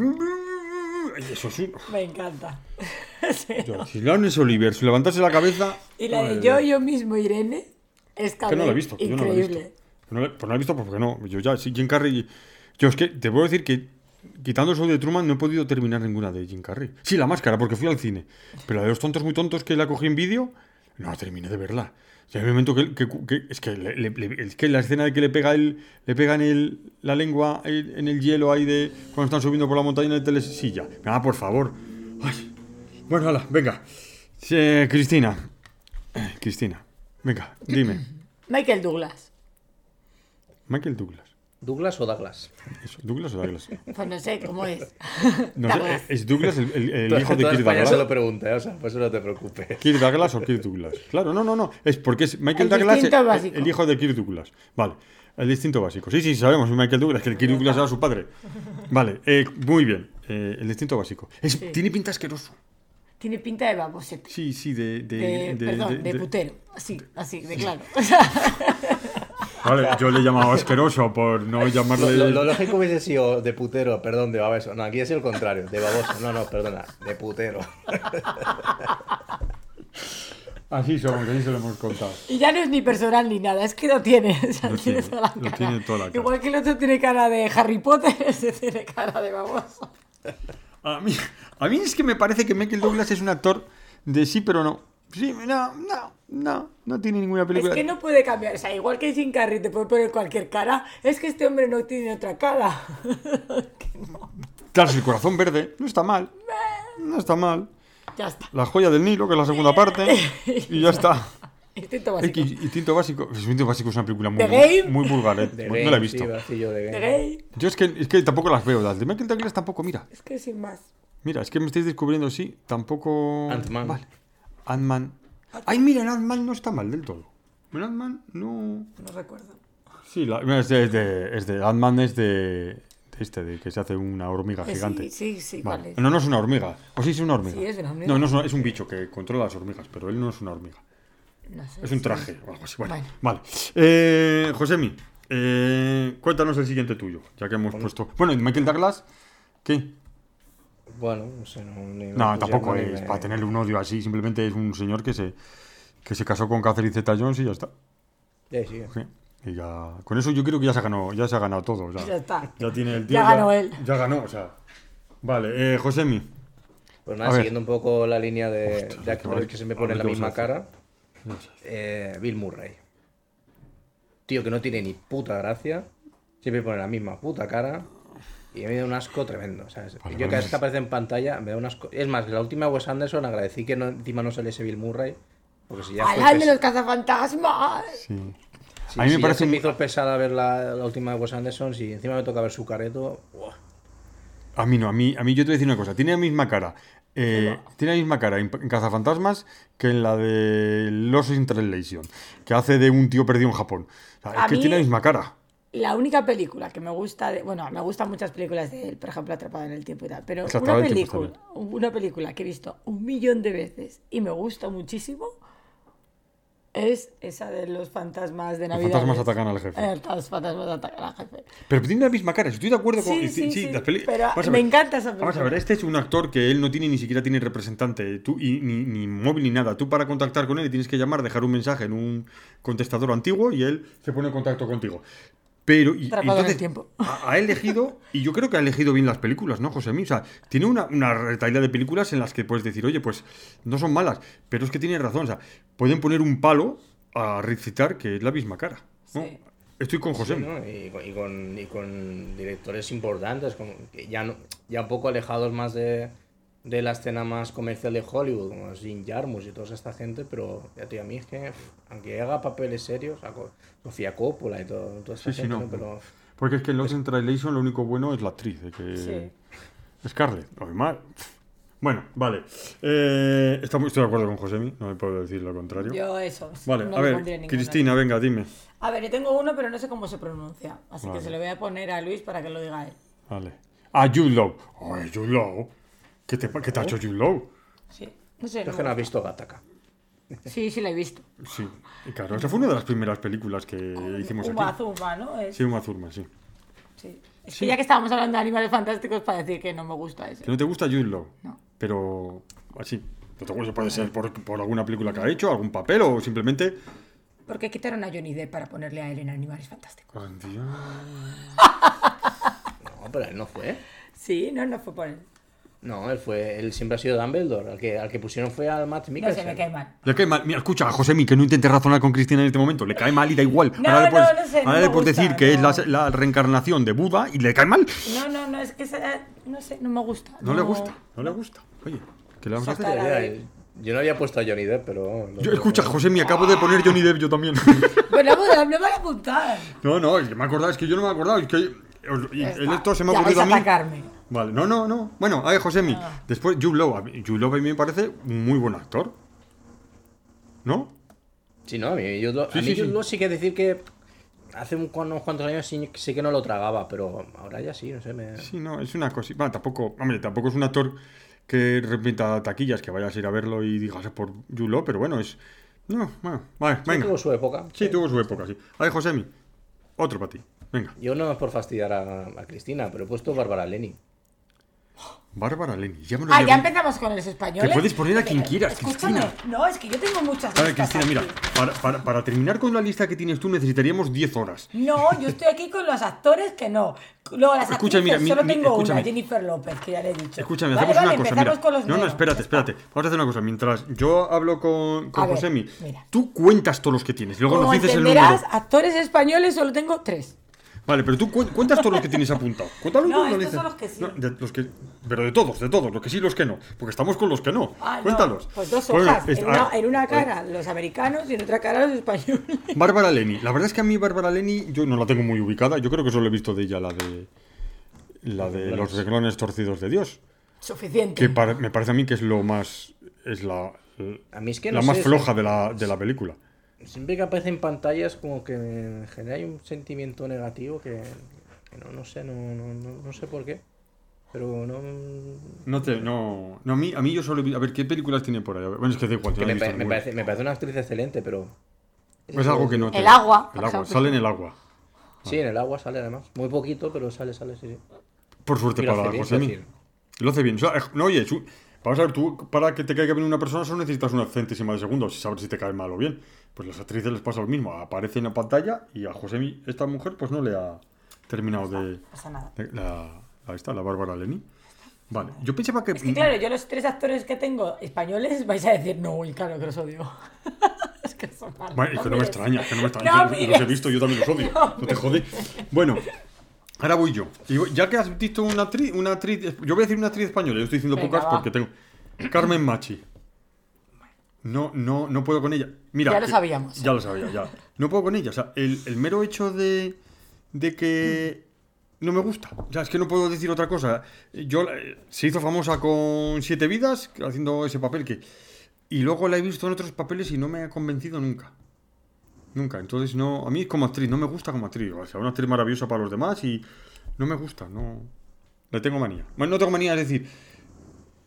Eso es un. Me encanta. Si Laurence Olivier, si levantase la cabeza. Y la de yo, yo mismo, Irene, es Que no la he visto, que yo no la he increíble. visto. No la- pues no la he visto porque no. Yo ya, sí, Jim Carrey. Yo es que te puedo decir que quitando eso de Truman no he podido terminar ninguna de Jim Carrey. Sí, la máscara, porque fui al cine. Pero la de los tontos muy tontos que la cogí en vídeo, no terminé de verla. Y hay un momento que, que- que- es, que le- le- le- es que la escena de que le pega el, le pegan el, la lengua en el hielo ahí de cuando están subiendo por la montaña de telesilla. Ah, por favor. Ay. Bueno, hala, venga. Cristina. Eh, Cristina, venga, dime. Michael Douglas. Michael Douglas. ¿Douglas o Douglas? ¿Douglas o Douglas? Pues no sé cómo es. No sé, Douglas. ¿Es Douglas el, el- el hijo de Kirk España se lo Douglas? pregunta, ¿eh? o sea, por eso no te preocupes. ¿Kirk Douglas o Kirk Douglas? Claro, no, no, no. Es porque es Michael El Douglas, el, distinto básico. el hijo de Kirk Douglas. Vale. El distinto básico. Sí, sí, sabemos, Michael Douglas, que el Kirk Douglas era su padre. Vale, eh, muy bien. Eh, el distinto básico. Es- Tiene pinta asqueroso. Tiene pinta de babosete. Sí, sí, de. de, De, de- perdón, de, de- putero. Así, así, de claro. O sea, Vale, yo le he llamado asqueroso por no Lo, llamarle. lo- lo lógico hubiese sido de putero, perdón, de baboso. No, aquí ha sido el contrario, de baboso. No, no, perdona, de putero. Así somos, así se lo hemos contado. y ya no es ni personal ni nada, es que lo tiene. O sea, Lo tiene, tiene, toda la lo cara. tiene toda la cara. Igual que el otro tiene cara de Harry Potter, ese tiene cara de baboso. A mí, a mí es que me parece que Michael Douglas es un actor de sí, pero no. Sí, no, no, no, no tiene ninguna película. Es que no puede cambiar. O sea, igual que Jim Carrey te puede poner cualquier cara, es que este hombre no tiene otra cara. No. Claro, el corazón verde no está mal. No está mal. Ya está. La joya del Nilo, que es la segunda parte, y ya está. Instinto básico. X, Instinto Básico. Instinto Básico es una película muy, muy vulgar, ¿eh? No la he visto. Sí. Yo es que, es que tampoco las veo. Las de Michael Douglas tampoco, mira. Es que sin más. Mira, es que me estáis descubriendo, sí, tampoco... Ant-Man. Vale. Ant-Man. Ay, mira, en Ant-Man no está mal del todo. En Ant-Man no... No recuerdo. Sí, la- es de, es de, es de- Ant-Man es de, de este, de que se hace una hormiga Eh, gigante. Sí, sí, sí, Vale. vale. No, no es una hormiga. O sí, es una hormiga. Sí, es una hormiga. No, no es, una- es un bicho que controla las hormigas, pero él no es una hormiga. No sé, Es un sí. traje o algo así. Bueno, Bueno. vale. Eh, Josemi, eh, cuéntanos el siguiente tuyo, ya que hemos puesto... Bueno, ¿y Michael Douglas, ¿qué? Bueno, no sé, no, ni No, tampoco ni es me- para tenerle un odio así, simplemente es un señor que se, que se casó con Catherine Zeta-Jones y ya está. Ya, sí. Sí. Y ya, con eso yo creo que ya se ha ganado, ya se ha ganado todo. o sea, Ya está. Ya tiene el tío. Ya ganó él. Ya ganó, o sea. Vale, eh, Josemi. Pues A nada, ver. siguiendo un poco la línea de, Hostia, de ¿qué actores vas- que se me ver la misma cara, eh, Bill Murray. Tío que no tiene ni puta gracia, siempre pone la misma puta cara y me da un asco tremendo. ¿sabes? Vale, Yo cada vez que aparece en pantalla me da un asco. Es más, la última Wes Anderson agradecí que no, encima no saliese Bill Murray, porque si ya fue ¡Al de los cazafantasmas! Sí. si- a mí me si ya parece me hizo pesada ver la, la última de Wes Anderson, si encima me toca ver su careto, ¡buah! A mí no, a mí, a mí yo te voy a decir una cosa. Tiene la misma cara. eh, tiene la misma cara en, en Cazafantasmas que en la de Lost in Translation, que hace de un tío perdido en Japón. O sea, es A que mí- tiene la misma cara. La única película que me gusta, de, bueno, me gustan muchas películas de él, por ejemplo, Atrapada en el tiempo y tal, pero una película, una película que he visto un millón de veces y me gusta muchísimo es esa de los fantasmas de Los Navidad. fantasmas atacan al jefe. Eh, los fantasmas atacan al jefe. Pero tiene la misma cara, estoy de acuerdo con. Sí, sí, sí, las peli- pero me ver. encanta esa Vamos a película. ver, este es un actor que él no tiene ni siquiera tiene representante, tú, y, ni, ni móvil ni nada. Tú para contactar con él tienes que llamar, dejar un mensaje en un contestador antiguo y él se pone en contacto contigo. Pero y, entonces, tiempo. Ha, ha elegido, y yo creo que ha elegido bien las películas, ¿no, José O sea, tiene una, una de películas en las que puedes decir, oye, pues no son malas, pero es que tiene razón. O sea, pueden poner un palo a recitar que es la misma cara. ¿no? Sí. Estoy con José. Sí, ¿no? y, con, y, con, y con directores importantes, como que ya, no, ya un poco alejados más de, de la escena más comercial de Hollywood, como Jim Jarmusch y toda esta gente, pero ya te digo, a mí es que, aunque haga papeles serios, Sofía Coppola y todo, toda esta Sí, sí, gente, no. ¿no? pero Porque es que en Lost in Translation lo único bueno es la actriz, de que Sí. Scarlett, lo demás. Bueno, vale. Eh, estamos- estoy de acuerdo con Josemi, no me puedo decir lo contrario. Yo eso. vale, no a ver. Cristina, venga, dime. A ver, yo tengo uno, pero no sé cómo se pronuncia. Así Vale. que se lo voy a poner a Luis para que lo diga él. Vale. Ah, Jude Law. Ay, Jude Law. ¿Qué te, qué te ha hecho Jude Law? Sí. No sé. es que no has visto Gattaca. Sí, sí, la he visto. Sí, y claro, esa fue una de las primeras películas que hicimos Uma aquí. Zuma, ¿no? Es- Sí, Uma Thurman, sí. sí. Es Sí. que ya que estábamos hablando de animales fantásticos, para decir que no me gusta ese. ¿Que no te gusta Jude Law? No. Pero así. No te gusta, puede ser por, por alguna película que ha hecho, algún papel o simplemente... ¿Por qué quitaron a Johnny Depp para ponerle a él en Animales Fantásticos? Ay, Dios. No, pero él no fue. Sí, no, no fue por él. No, él fue, él siempre ha sido Dumbledore. Al que, al que pusieron fue al Matt No Mikkelsen. sé, me cae mal. Le cae mal. Mira, escucha, a Josemi, que no intente razonar con Cristina en este momento. Le cae mal y da igual. No, ahora le no, puedes, no sé, no ahora me le puedes gusta, decir que no. es la, la reencarnación de Buda y le cae mal. No, no, no, es que esa- no sé, no me gusta. No, le gusta, no le gusta. Oye, ¿qué le vamos a hacer? Yo no había puesto a Johnny Depp, pero... lo- Yo, escucha, Josemi, acabo de poner Johnny Depp yo también. Bueno, no me voy a apuntar. no, no, es que me he acordado, es que yo no me he acordado. Es que el esto se me ha ocurrido a a mí. Vale, no, no, no. Bueno, a ver, Josemi. Ah. Después, Jude Law. A mí- Jude Law a mí me parece un muy buen actor. ¿No? Sí, no, a mí, yo, Sí, mí sí, sí. que decir que hace un- unos cuantos años sí, sí que no lo tragaba, pero ahora ya sí, no sé, me... Sí, no, es una cosa. Bueno, tampoco, hombre, tampoco es un actor que repita taquillas, que vayas a ir a verlo y digas "Es por Jude Law, pero bueno, es. No, bueno, vale, Sí venga. tuvo su época. Sí, tuvo su época, sí. A ver, Josemi, otro para ti. Venga. Yo no es por fastidiar a, a Cristina, pero he puesto Bárbara Leni. Bárbara Leni. Ya me lo Ah, ya empezamos con los españoles. Que puedes poner a quien quieras, Escúchame, Cristina. no, es que yo tengo muchas A ver, listas Cristina, mira, aquí. para, para- para terminar con la lista que tienes tú necesitaríamos 10 horas. No, yo estoy aquí con los actores que no. Luego las Escucha, mira, solo mi- tengo escúchame. una, Jennifer López, que ya le he dicho. Escúchame, Vale, hacemos vale, una cosa. Mira. no, no, espérate, espérate. Vamos a hacer una cosa. Mientras yo hablo con, con Josemi, mira. tú cuentas todos los que tienes. Luego Como nos dices el número. actores españoles solo tengo tres. Vale, pero tú cu- cuentas todos los que tienes apuntados. Cuéntalo No, estos dices. son los que sí. No, de los que, pero de todos, de todos, los que sí y los que no. Porque estamos con los que no. Ah, no, Cuéntalos. Pues dos Bueno, hojas. es- en, una, ah, en una eh, cara los americanos y en otra cara los españoles. Bárbara Leni. La verdad es que a mí Bárbara Leni yo no la tengo muy ubicada. Yo creo que solo he visto de ella la de la de los reglones torcidos de Dios. Suficiente. Que para- me parece a mí que es lo más es la A mí es que la más sé, floja de la, de la película. Siempre que aparece en pantalla es como que me genera un sentimiento negativo que, que no, no sé, no, no, no, no sé por qué. Pero no... No te, no, no a mí, a mí yo solo a ver qué películas tiene por ahí. Bueno, es que da igual. que me, pa- parece, me parece una actriz excelente, pero... Es algo que no te- El agua, El agua, sale en el agua. Sí, en el agua sale además. Muy poquito, pero sale, sale, sí. sí. Por suerte para decir. Lo hace bien. O sea, eh, no, oye, vamos a ver, tú para que te caiga bien una persona solo necesitas una centésima de segundo, si saber si te cae mal o bien. Pues las actrices les pasa lo mismo. Aparece en la pantalla y a Josemi, esta mujer, pues no le ha terminado de, No pasa nada. de- la, ahí está, la Bárbara Leni. Vale, yo pensaba que... Es que claro, yo los tres actores que tengo españoles vais a decir, no, y claro que los odio. es que son malos. Bueno, es que no me mires. extraña, que no me extraña. No Yo- los he visto, yo también los odio. No No te jode. Bueno, ahora voy yo. Y ya que has visto una actriz, una actriz, yo voy a decir una actriz española, yo estoy diciendo Venga, pocas va. porque tengo. Carmen Machi. No, no, no puedo con ella. Mira, Ya lo que- sabíamos. Ya lo sabía, ya. No puedo con ella. O sea, el, el mero hecho de, de que no me gusta. O sea, es que no puedo decir otra cosa. Yo eh, se hizo famosa con Siete Vidas, haciendo ese papel que. Y luego la he visto en otros papeles y no me ha convencido nunca. Nunca. Entonces, no. A mí, como actriz, no me gusta como actriz. O sea, una actriz maravillosa para los demás y. No me gusta, no. Le tengo manía. Bueno, no tengo manía, es decir.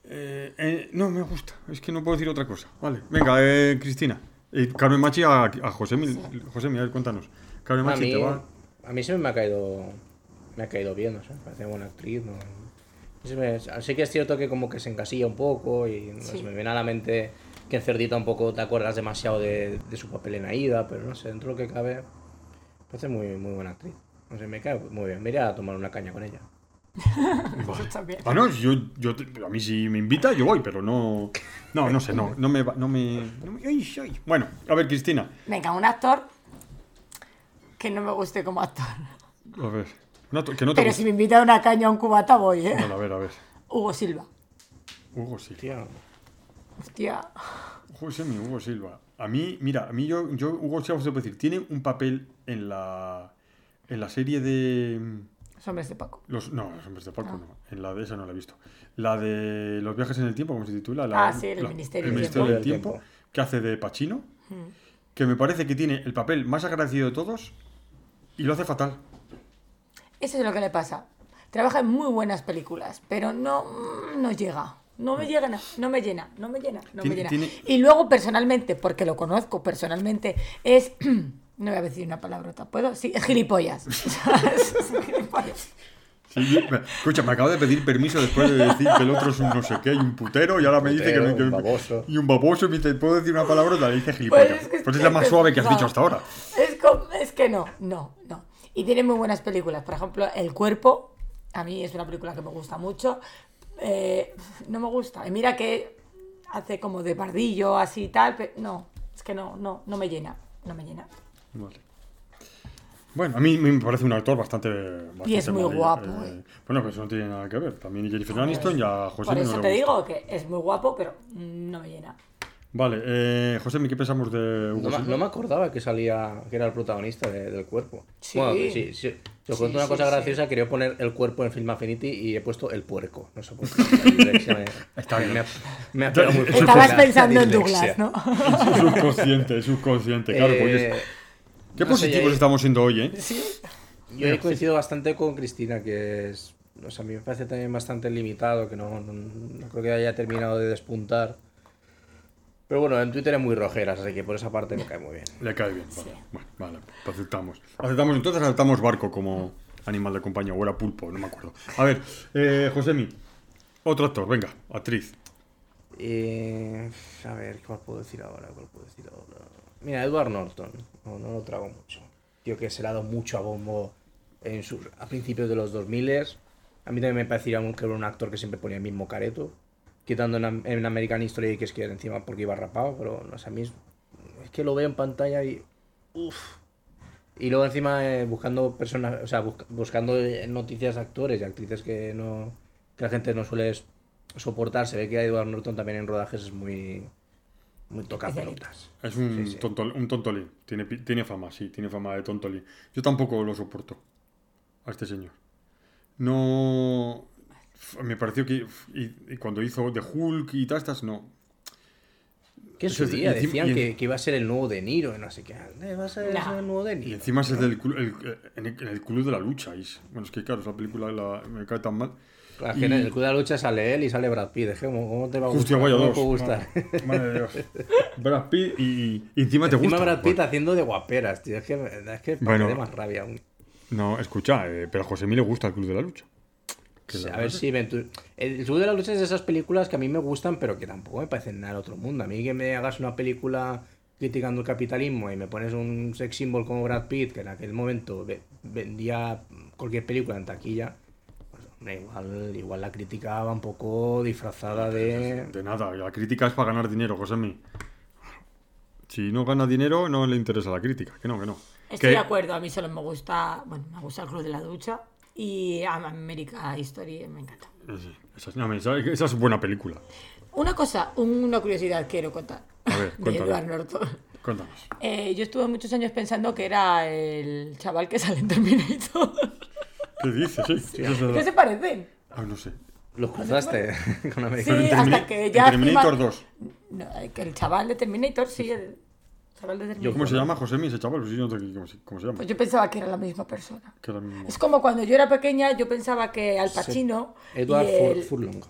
eh, eh, no me gusta. Es que no puedo decir otra cosa. Vale. Venga, eh, Cristina. Y Carmen Machi a, a José Mil. José Mil, a ver, cuéntanos. Carmen A Machi, mí, te va. a mí se me ha caído. Me ha caído bien, no sé, me parece buena actriz. No, Sí me- sí que es cierto que como que se encasilla un poco y no Sí. me viene a la mente que en Cerdita un poco te acuerdas demasiado de, de su papel en Aida, pero no sé, dentro de lo que cabe, parece muy, muy buena actriz. No sé, me cae muy bien. Me iré a tomar una caña con ella. Eso también. Ah, yo, a mí si me invita, yo voy, pero no. No, no sé, no. No me. va- No me, no me- ay, ay. Bueno, a ver, Cristina. Venga, un actor que no me guste como actor. A ver. No, que no te Pero si me invita a una caña a un cubata, voy, ¿eh? Bueno, a ver, a ver. Hugo Silva. Hugo Silva. Tío, Hostia. José mi Hugo Silva. A mí, mira, a mí yo, yo Hugo Silva, se puede decir, tiene un papel en la. En la serie de. Los hombres de Paco. Los, no, los hombres de Paco Ah. no. En la de esa no la he visto. La de los viajes en el tiempo, ¿cómo se titula? La- Ah, sí, el la- Ministerio el del Ministerio del Tiempo. tiempo, que hace de Pachino, Hmm. que me parece que tiene el papel más agradecido de todos y lo hace fatal. Eso es lo que le pasa. Trabaja en muy buenas películas, pero no, no llega. No me llega, no me llena, no me llena, no me llena. tiene- Y luego personalmente, porque lo conozco personalmente, es... No voy a decir una palabrota, ¿puedo? Sí, es gilipollas. Es gilipollas. Sí, me- escucha, me acabo de pedir permiso después de decir que el otro es un no sé qué y un putero y ahora me dice que, me, que un baboso. y un baboso y me dice, ¿puedo decir una palabrota? Le dice gilipollas. Pues es que- Pues es la más suave que has no. dicho hasta ahora. Es, co- es que no, no, no. Y tiene muy buenas películas. Por ejemplo, El Cuerpo, a mí es una película que me gusta mucho. Eh, no me gusta. Y mira que hace como de pardillo, así y tal, pero no, es que no, no, no me llena, no me llena. Vale. Bueno, a mí me parece un actor bastante. Y es bastante muy mal, guapo, eh. eh. Bueno, pues eso no tiene nada que ver. También Jennifer Aniston y a José Por no eso le te digo que es muy guapo, pero no me llena. Vale, eh, José, ¿qué pensamos de Hugo No, me- Silva? no me acordaba que salía, que era el protagonista de- del cuerpo. Sí. Bueno, que sí, sí. Sí, cuento una sí, cosa sí. graciosa, quería poner el cuerpo en Film Affinity y he puesto el puerco. No sé por qué. Me, Está bien. me ha, me ha pegado muy fuerte Estabas pensando en. Douglas, ¿no? subconsciente, subconsciente, claro. Eh, es- Qué no sé, positivos yo- estamos siendo hoy, ¿eh? Sí. Yo he coincidido bastante con Cristina, que es. O sea, a mí me parece también bastante limitado, que no, no, no creo que haya terminado de despuntar. Pero bueno, en Twitter es muy rojeras, así que por esa parte me cae muy bien. Le cae bien, vale. Bueno, vale, pues aceptamos. Aceptamos, entonces aceptamos barco como animal de compañía, o era pulpo, no me acuerdo. A ver, eh, Josemi, otro actor, venga, actriz. Eh, a ver, ¿cuál puedo decir ahora? ¿Cuál puedo decir ahora? Mira, Edward Norton. No, no lo trago mucho. Tío que se le ha dado mucho a bombo en sus, a principios de los 2000 A mí también me parecía un- que era un actor que siempre ponía el mismo careto. Quitando en, en American History que es que encima porque iba rapado, pero no sé, a mí es, es que lo veo en pantalla y... Uf. Y luego encima eh, buscando personas, o sea, busca- buscando eh, noticias actores y actrices que no que la gente no suele soportar. Se ve que Edward Norton también en rodajes es muy muy tocapelotas. Es un, Sí, sí. tontol- un tontolín, tiene, tiene fama, sí, tiene fama de tontolín. Yo tampoco lo soporto a este señor. No... Me pareció que... Y, y cuando hizo The Hulk y tal, estas, no. Que en su día y encima- decían y- que, que iba a ser el nuevo De Niro, y no sé qué. Eh, Va a ser el nuevo De Y Niro. encima es el del clu- el- en, el, club de la lucha. y es- bueno, es que claro, esa película la- me cae tan mal. Claro, y- en el Club de la Lucha sale él y sale Brad Pitt. Es que, ¿Cómo, cómo te va a Hostia, gustar? vaya ¿Cómo dos. te puede gustar? Madre de Dios. Brad Pitt y, y encima te Encima gusta. Brad Pitt Bueno, haciendo de guaperas, tío. Es que, es que Bueno. me da más rabia aún. No, escucha, eh, pero a José Mí le gusta el club de la lucha. A ver si Ventura... El Club de la Lucha es de esas películas que a mí me gustan, pero que tampoco me parecen nada del otro mundo. A mí que me hagas una película criticando el capitalismo y me pones un sex symbol como Brad Pitt, que en aquel momento ve- vendía cualquier película en taquilla, pues hombre, igual, igual la crítica va un poco disfrazada de... De nada, la crítica es para ganar dinero, José Mí. Si no gana dinero, no le interesa la crítica. Que no, que no. Estoy de acuerdo, a mí solo me gusta, bueno, me gusta el Club de la Ducha y America History me encanta. Sí, esa, no, esa- esa es buena película. Una cosa, una curiosidad quiero contar A ver, de. Edward Norton. Cuéntanos. Eh, yo estuve muchos años pensando que era el chaval que sale en Terminator. ¿Qué dices? Sí, es ¿Qué se parecen? Ah, no sé. Los cruzaste con American Sí, hasta que ya Terminator encima- 2. No, eh, que el chaval de Terminator sí, el- chaval de Yo-. ¿Cómo se llama Josemi ese chaval? Pues sí, no sé ¿Cómo se, cómo se llama? Pues yo pensaba que era la misma persona. Que era el mismo. Es como cuando yo era pequeña, yo pensaba que Al Pacino Edward y, el, Furlong.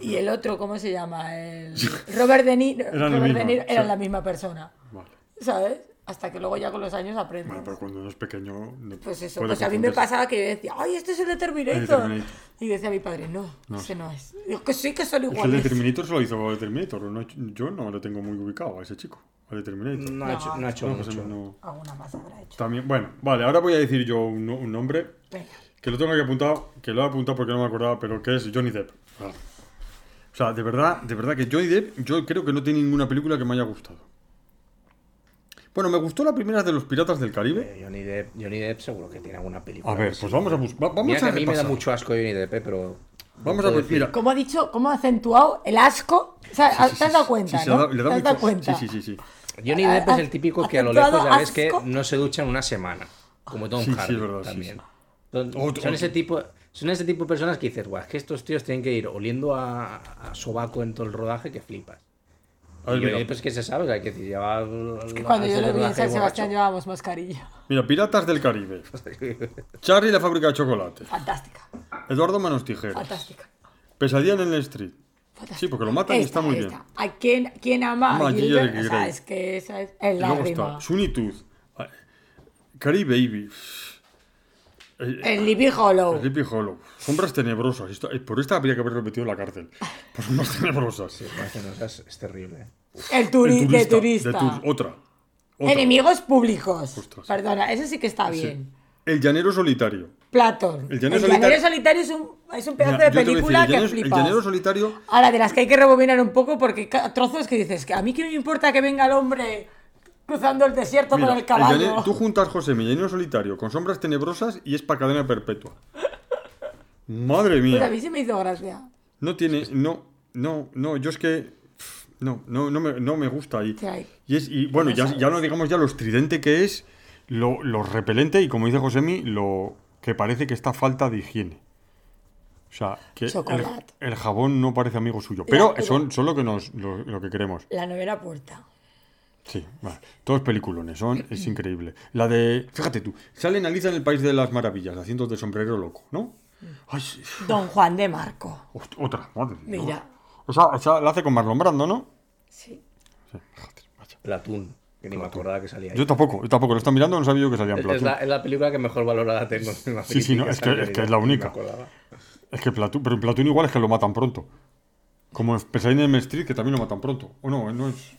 Y el otro, ¿cómo se llama? El Robert De Niro, Eran Robert De mismo, Niro eran sí. la misma persona. Vale. ¿Sabes? Hasta que luego ya con los años aprendes. Bueno, pero cuando uno es pequeño. no Pues eso, pues a mí me pasaba que yo decía, ay, este es el de Terminator. El de. Y decía mi padre, no, ese no es. Digo, que sí, que son Es que el de iguales. Terminator se lo hizo el Terminator. no- yo no lo tengo muy ubicado a ese chico. Al de Terminator. No ha hecho, no ha hecho No, Josemi, mucho. no. Alguna más habrá hecho. También, bueno, vale, ahora voy a decir yo un, no- un nombre Venga. que lo tengo aquí apuntado, que lo he apuntado porque no me acordaba, pero que es Johnny Depp. Ah. O sea, de verdad, de verdad que Johnny Depp, yo creo que no tiene ninguna película que me haya gustado. Bueno, me gustó la primera de los Piratas del Caribe. Eh, Johnny Depp, Johnny Depp seguro que tiene alguna película. A ver, pues sí. vamos a buscar. Vamos Mira que a a mí me da mucho asco Johnny Depp, eh, pero... Vamos no a ver, decir. mira. ¿Cómo ha dicho, cómo ha acentuado el asco? O sea, Sí, sí, ¿te has dado cuenta, sí, no? da- ¿Te has dado cuenta? Sí, sí, sí, sí. Johnny Depp es el típico que a lo lejos ya ves que no se ducha en una semana. Como Tom Sí, sí, Hardy verdad, también. sí. Son, ese tipo, son ese tipo de personas que dices, guau, es que estos tíos tienen que ir oliendo a, a sobaco en todo el rodaje que flipas. A ver, y Johnny Depp es que se sabe, o sea, que decir, lleva Es que cuando yo lo vi en San Sebastián llevábamos mascarilla. mira, Piratas del Caribe. Charlie la fábrica de chocolate. Fantástica, Eduardo Manos Tijeras. fantástica. Pesadilla en el Street. Sí, porque lo matan y está muy bien. ¿A quién, quién ama Ama a Gilbert? Gilbert O sea, Grey. es que esa es el lágrima. está Sunitud. Cari Baby. Eh, El Libby Hollow. Sleepy Hollow. Sombras tenebrosas. Esto- eh, por esta habría que haberlo metido en la cárcel. Por sombras tenebrosas. es, es terrible. El, turi- El de turista. de otra. Otra. Enemigos públicos. Ostras. Perdona, eso sí que está Sí. bien. El llanero solitario. Platón. El El llanero llanero, solitario- solitario es un, es un pedazo de decir, película el que llanero, el flipas. llanero solitario. Ahora, de las que hay que rebobinar un poco porque trozos que dices que a mí que me importa que venga el hombre cruzando el desierto Mira, con el el caballo. llanero- tú juntas José mi llanero solitario con sombras tenebrosas y es para cadena perpetua. Madre Pues a mía. mí se me hizo gracia. No tiene. No, no, no. Yo es que. No, no, no me, no me gusta hay. Y, es, y bueno, ya, ya no digamos ya lo estridente que es, lo, lo repelente y como dice Josemi, lo que parece que está falta de higiene. O sea, que el, jabón no parece amigo suyo. Pero son, son lo que nos, lo, lo que queremos. La novena puerta. Sí, vale. Todos peliculones, son, es increíble. La de, fíjate tú, sale en Alicia en el País de las Maravillas, haciendo de sombrero loco, ¿no? Ay, sí. Don Juan de Marco. Otra, madre de Dios. Mira. Esa, esa la hace con Marlon Brando, ¿no? Sí. Sí, fíjate, vaya. Platón, que ni me acordaba que salía ahí. Yo tampoco, yo tampoco, lo está mirando, no sabía yo que salía en Es, es Platón. la, es la película que mejor valorada tengo. la Sí, sí, no, es que- es que es la única. Es que Platón, pero en Platón igual es que lo matan pronto. Como en Pesadilla en Street, que también lo matan pronto. O no, no es.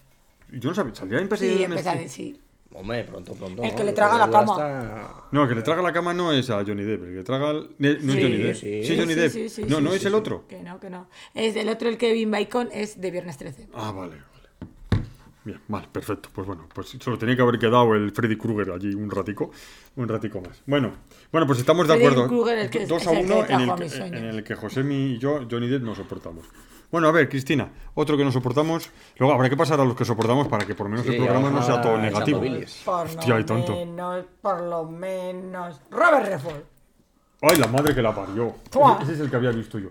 Yo no sabía, salía en Pesadilla Sí, en Street. sí. Hombre, pronto, pronto. El ¿no? que le traga la cama. hasta- No, el que le traga la cama no es a Johnny Depp, el que le traga. el- No es Sí, Johnny Depp. sí. Sí, Johnny Sí, Depp. sí, sí, no, sí, no sí, es el sí. otro. Que no, que no. Es el otro, el Kevin Bacon, es de Viernes 13. Ah, vale. Bien, vale, perfecto. Pues bueno, pues solo tenía que haber quedado el Freddy Krueger allí un ratico, un ratico más. Bueno, bueno, pues estamos de Freddy acuerdo. Krueger, el que es- 2 es a el que 1 en, el que, en el que Josemi y yo, Johnny Depp, no soportamos. Bueno, a ver, Cristina, otro que no soportamos. Luego habrá que pasar a los que soportamos para que por lo menos Sí, el programa no sea todo negativo. Por Hostia, lo hay tanto. menos, por lo menos. Robert Redford. Ay, la madre que la parió. Ese, ese es el que había visto yo.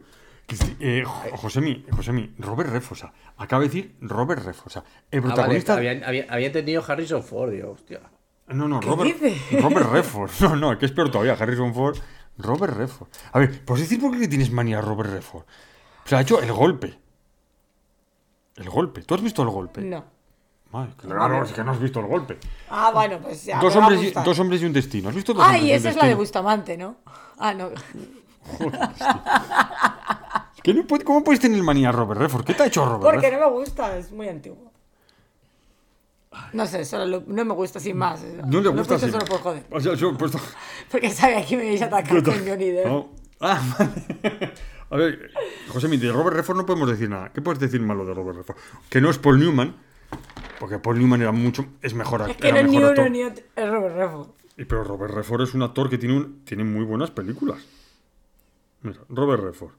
Eh, Jo- Josemi, Josemi, Robert Refosa. Acaba de decir Robert Refosa. El Ah, vale, protagonista. había, había, había entendido Harrison Ford, digo, hostia. No, no, ¿Qué Robert, dice? Robert Redford. No, no, que es peor todavía. Harrison Ford. Robert Redford. A ver, ¿puedes decir por qué le tienes manía a Robert Redford? O sea, ha hecho el golpe. El golpe. ¿Tú has visto el golpe? No. Madre, claro, es que no has visto el golpe. Ah, bueno, pues ya. Dos hombres, y, dos hombres y un destino. ¿Has visto dos hombres Ay, y un esa es la de? Bustamante, ¿no? Ah, no. No puede- ¿Cómo puedes tener manía a Robert Redford? ¿Qué te ha hecho Robert Porque Redford? no me gusta, es muy antiguo. No sé, solo lo- no me gusta sin más. No le gusta así. solo por joder. O sea, yo he puesto... Porque sabía que me ibais a atacar con Johnny Depp. No. Ah, vale. A ver, José, de Robert Redford no podemos decir nada. ¿Qué puedes decir malo de Robert Redford? Que no es Paul Newman, porque Paul Newman era mucho, es mejor, Es que no es ni uno actor. ni otro. Es Robert Redford. Y Pero Robert Redford es un actor que tiene, un, tiene muy buenas películas. Mira, Robert Redford.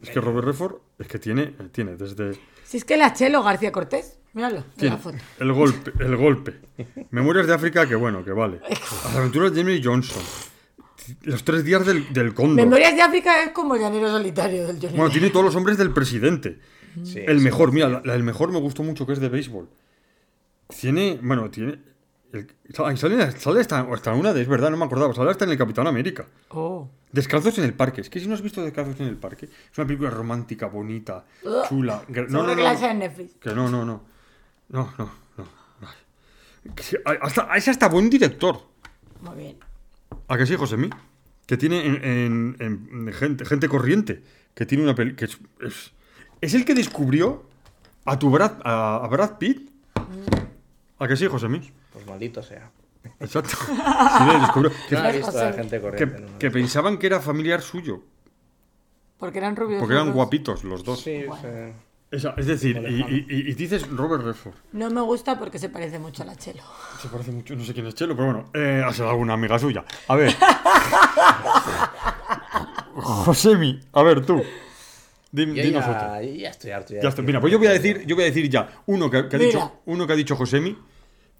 Es que Robert Redford es que tiene, tiene desde... Si es que la Chelo García Cortés. Míralo, Tiene la foto. el golpe, el golpe. Memorias de África, que bueno, que vale. Las aventuras de Jamie Johnson. Los tres días del, del cóndor. Memorias de África es como Llanero Solitario del Johnny Bueno, tiene todos los hombres del presidente. Sí, el mejor, sí. mira, la, la- el mejor me gustó mucho que es de béisbol. Tiene. Bueno, tiene. El- sale, sale, hasta, hasta una de. Es verdad, no me acordaba. Sale hasta en el Capitán América. Oh. Descalzos en el parque. Es que si no has visto Descalzos en el parque, es una película romántica, bonita, chula. Gra- Seguro que la en Netflix. Que no, no, no. No, no, no. Ay. Hasta, es hasta buen director. Muy bien. ¿A que sí, Josemi? Que tiene en, en- en- en gente, gente corriente. Que tiene una peli. Que es, es, es el que descubrió a tu Brad, a, a Brad Pitt. ¿A que sí, Josemi? Pues maldito sea. Exacto. Sí, le descubrió. Que, No he visto a la José. gente que- corriente. no, no. que pensaban que era familiar suyo. Porque eran rubios. Porque eran guapitos los dos. Sí, Bueno. sí. Es decir, y, dices Robert Redford. No me gusta porque se parece mucho a la Chelo. Se parece mucho, no sé quién es Chelo, pero bueno, eh, ha sido alguna amiga suya. A ver. Josemi, a ver tú. Yo dinos ya, otro. ya estoy harto. Ya. Mira, pues yo voy a decir, yo voy a decir ya uno que, que ha Mira. dicho, uno que ha dicho Josemi,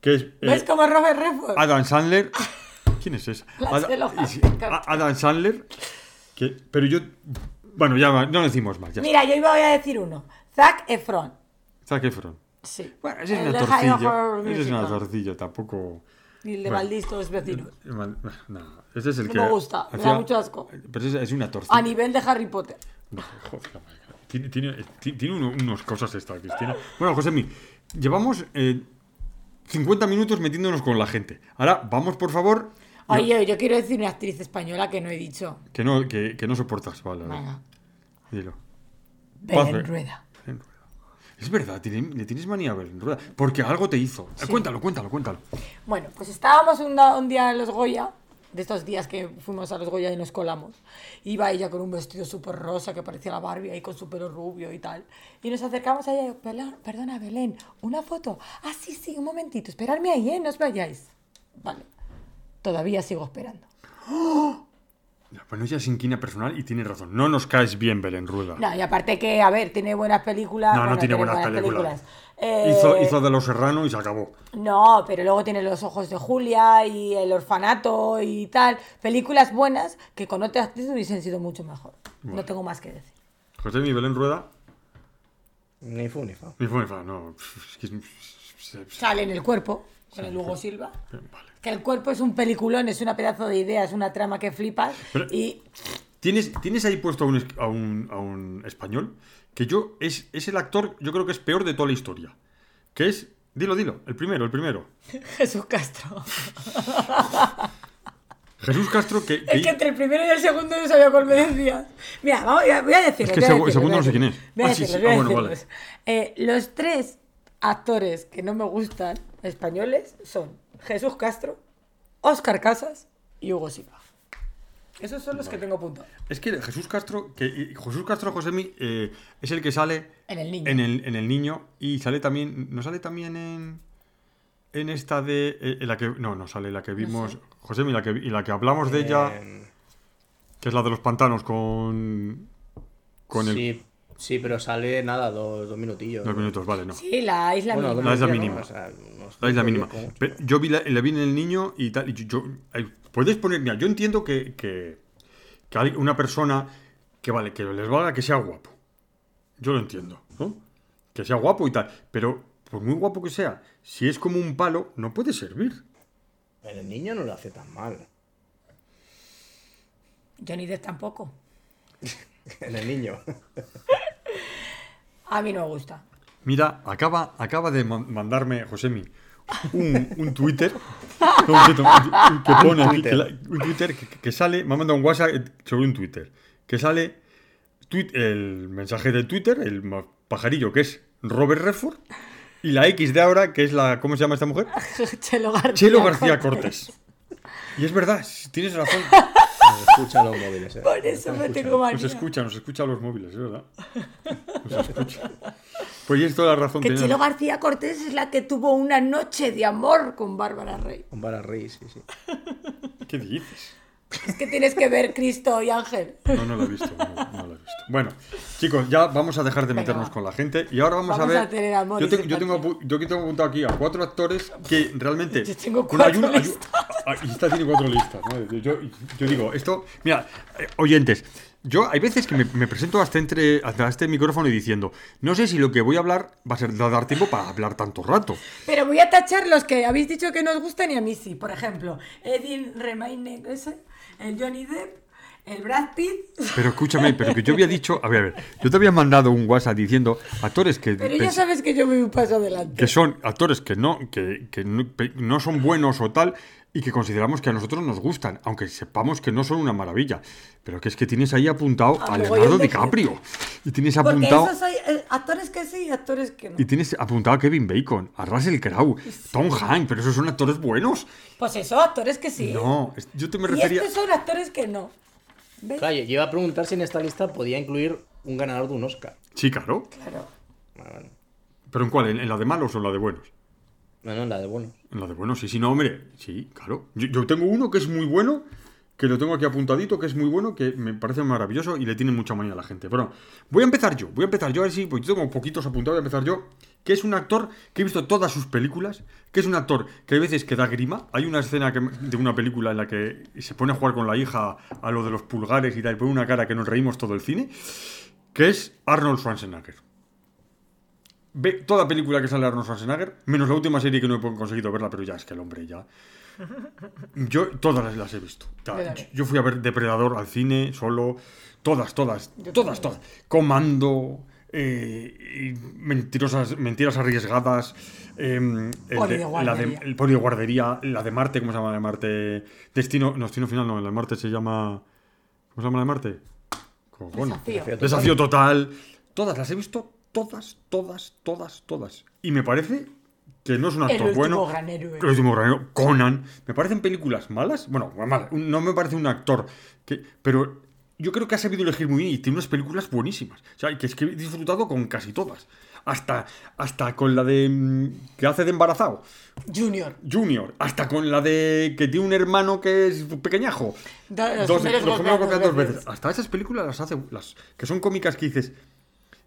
que es eh, ¿Ves como Robert Redford? Adam Sandler. ¿Quién es ese? Adam Sandler. Que, pero yo, bueno, ya no decimos más. Ya. Mira, yo iba a decir uno. Zac Efron. Zac Efron. Sí. Bueno, ese es una torcilla. Ese es una torcilla, tampoco. Y el de Bueno. vecinos. No, ese es el No que. me gusta, me da mucho asco. Pero es, es una torcilla. A nivel de Harry Potter. No, joder. Tiene, tiene, ti- tiene uno- unas cosas esta, Cristina. Bueno, José, llevamos eh, 50 minutos metiéndonos con la gente. Ahora, vamos, por favor. Oye, yo quiero decir una actriz española que no he dicho. Que no, que, que no soportas, vale. Venga. Dilo. Belén Rueda. Belén Rueda. Es verdad, le tienes manía a Belén Rueda. Porque algo te hizo. Cuéntalo, cuéntalo, cuéntalo. Bueno, pues estábamos un, un día en los Goya, de estos días que fuimos a los Goya y nos colamos. Iba ella con un vestido súper rosa que parecía la Barbie ahí con su pelo rubio y tal. Y nos acercamos a ella y yo, "Perdón- perdona, Belén, ¿una foto? Ah, sí, sí, un momentito, esperadme ahí, ¿eh? No os vayáis. Vale. Todavía sigo esperando. Ya, Pues no es sin quina personal y tiene razón. No nos caes bien, Belén Rueda. No, y aparte que, a ver, tiene buenas películas. No, no bueno, tiene buenas películas. Eh, Hizo, hizo de los serrano y se acabó. No, pero luego tiene Los ojos de Julia y El orfanato y tal. Películas buenas que con otra actriz hubiesen sido mucho mejor. No tengo más que decir. José, mi Belén Rueda. Ni fu ni fa. Ni fue ni fa, no. Es que es- Sale en el cuerpo, con el Hugo Silva. Vale. Que el cuerpo es un peliculón, es una pedazo de idea, es una trama que flipas. Pero- Y ¿Tienes, tienes ahí puesto a un, es- a un, a un español que yo es, es el actor, yo creo que es peor de toda la historia. Que es, dilo, dilo, el primero, el primero. Jesús Castro. Jesús Castro, que... que- Es que entre el primero y el segundo no sabía cuál me decías. Mira, vamos, voy a- decirlo. Es que decirlo, segundo no sé quién es. Voy a Ah, sí, decirlo, sí. voy a Ah, bueno, decirlos. Eh, los tres actores que no me gustan españoles son Jesús Castro, Óscar Casas y Hugo Silva. Esos son los que tengo apuntados. es que Jesús Castro, que Jesús Castro Josemi eh, es el que sale En el niño. en el, en el niño y sale también, ¿no sale también en, en esta de... eh, en la que, no, no sale la que vimos... Josemi, la que, y la que hablamos de ella, que es la de los pantanos con... Con el... sí, sí, pero sale nada, dos, dos minutillos. Dos minutos, vale, no. Sí, la isla Bueno, mínima. La isla mínima. ¿no? O sea, unos La isla mínima. yo vi la, la vi en el niño y tal. Y yo, yo- puedes poner. Mira, yo entiendo que, que, que hay una persona que vale, que les valga que sea guapo. Yo lo entiendo, ¿no? Que sea guapo y tal. Pero por muy guapo que sea, si es como un palo, no puede servir. Pero el niño no lo hace tan mal. Johnny Depp tampoco. En el niño. A mí no me gusta. Mira, acaba, acaba de man- mandarme, Josemi, un, un Twitter que pone aquí, que la- un Twitter que, que sale, me ha mandado un WhatsApp sobre un Twitter, que sale tuit- el mensaje de Twitter, el pajarillo que es Robert Redford, y la X de ahora, que es la, ¿cómo se llama esta mujer? Chelo García. Chelo García Cortés. Y es verdad, tienes razón. Nos escuchan los móviles. eh. Por eso me tengo manía. Nos escucha, nos escucha a los móviles, es verdad. Nos escucha. Pues tienes toda la razón. Que Chelo García Cortés es la que tuvo una noche de amor con Bárbara Rey. Con Vara Rey, sí, sí. ¿Qué dices? Es que tienes que ver Cristo y Ángel. No, no lo he visto. No, no lo he visto. Bueno, chicos, ya vamos a dejar de Venga, meternos con la gente y ahora vamos, Vamos a ver. a tener amor yo, tengo, yo, tengo, yo apuntado aquí a cuatro actores que realmente. Yo tengo hay, cuatro uno, hay. Ah, esta tiene cuatro listas. ¿no? Yo, yo digo, esto. Mira, eh, oyentes, yo hay veces que me, me presento hasta entre hasta este micrófono y diciendo, no sé si lo que voy a hablar va a ser va a dar tiempo para hablar tanto rato. Pero voy a tachar los que habéis dicho que no os gustan y a mí sí. Por ejemplo, Edin Remaine, ese, el Johnny Depp, el Brad Pitt. Pero escúchame, pero que yo había dicho, a ver, a ver, yo te había mandado un WhatsApp diciendo actores que Pero ya sabes que yo voy un paso adelante. que son actores que no que, que no, no son buenos o tal y que consideramos que a nosotros nos gustan, aunque sepamos que no son una maravilla. Pero que es que tienes ahí apuntado Ah, a Leonardo DiCaprio. Y tienes Porque apuntado... esos hay eh, actores que sí y actores que no. Y tienes apuntado a Kevin Bacon, a Russell Crowe, Tom Hanks, pero esos son actores buenos. Pues eso, actores que sí. No, yo te me y refería... estos son actores que no. ¿Ves? Claro, yo iba a preguntar si en esta lista podía incluir un ganador de un Oscar. Sí, claro. Claro. Bueno, bueno. ¿Pero en cuál? ¿En, en la de malos o en la de buenos? No, no, la de buenos. En la de buenos, sí, sí, no, hombre. Sí, claro. Yo, tengo uno que es muy bueno, que lo tengo aquí apuntadito, que es muy bueno, que me parece maravilloso y le tiene mucha manía a la gente. Bueno, voy a empezar yo, voy a empezar yo, a ver si, pues yo tengo poquitos apuntados, voy a empezar yo, que es un actor que he visto todas sus películas, que es un actor que hay veces que da grima. Hay una escena que- de una película en la que se pone a jugar con la hija a lo de los pulgares y tal, y pone una cara que nos reímos todo el cine, que es Arnold Schwarzenegger. Ve toda película que sale Arnold Schwarzenegger, menos la última serie que no he conseguido verla, pero ya es que el hombre ya. Yo todas las, las he visto. Ta- Yo fui a ver Depredador al cine, solo. Todas, todas, Yo todas, también. todas. Comando, eh, mentirosas, mentiras arriesgadas. em, el Poli de- de la de, guardería. el poli de guardería, la de Marte, ¿cómo se llama la de Marte? Destino, no, destino final, no, la de Marte se llama. ¿Cómo se llama la de Marte? Bueno, Desafío. Desafío total. Todas las he visto, todas, todas, todas, todas. Y me parece que no es un El actor último bueno. gran héroe. El último gran héroe, Conan. Me parecen películas malas. Bueno, malas. No me parece un actor. Que, pero yo creo que ha sabido elegir muy bien y tiene unas películas buenísimas. O sea, que es que he disfrutado con casi todas. Hasta, hasta con la de. mm, que hace de embarazado. Junior. Junior. Hasta con la de. que tiene un hermano que es pequeñajo. Do- los Dos- los dos dos veces. veces. Hasta esas películas las hace. Las, que son cómicas que dices.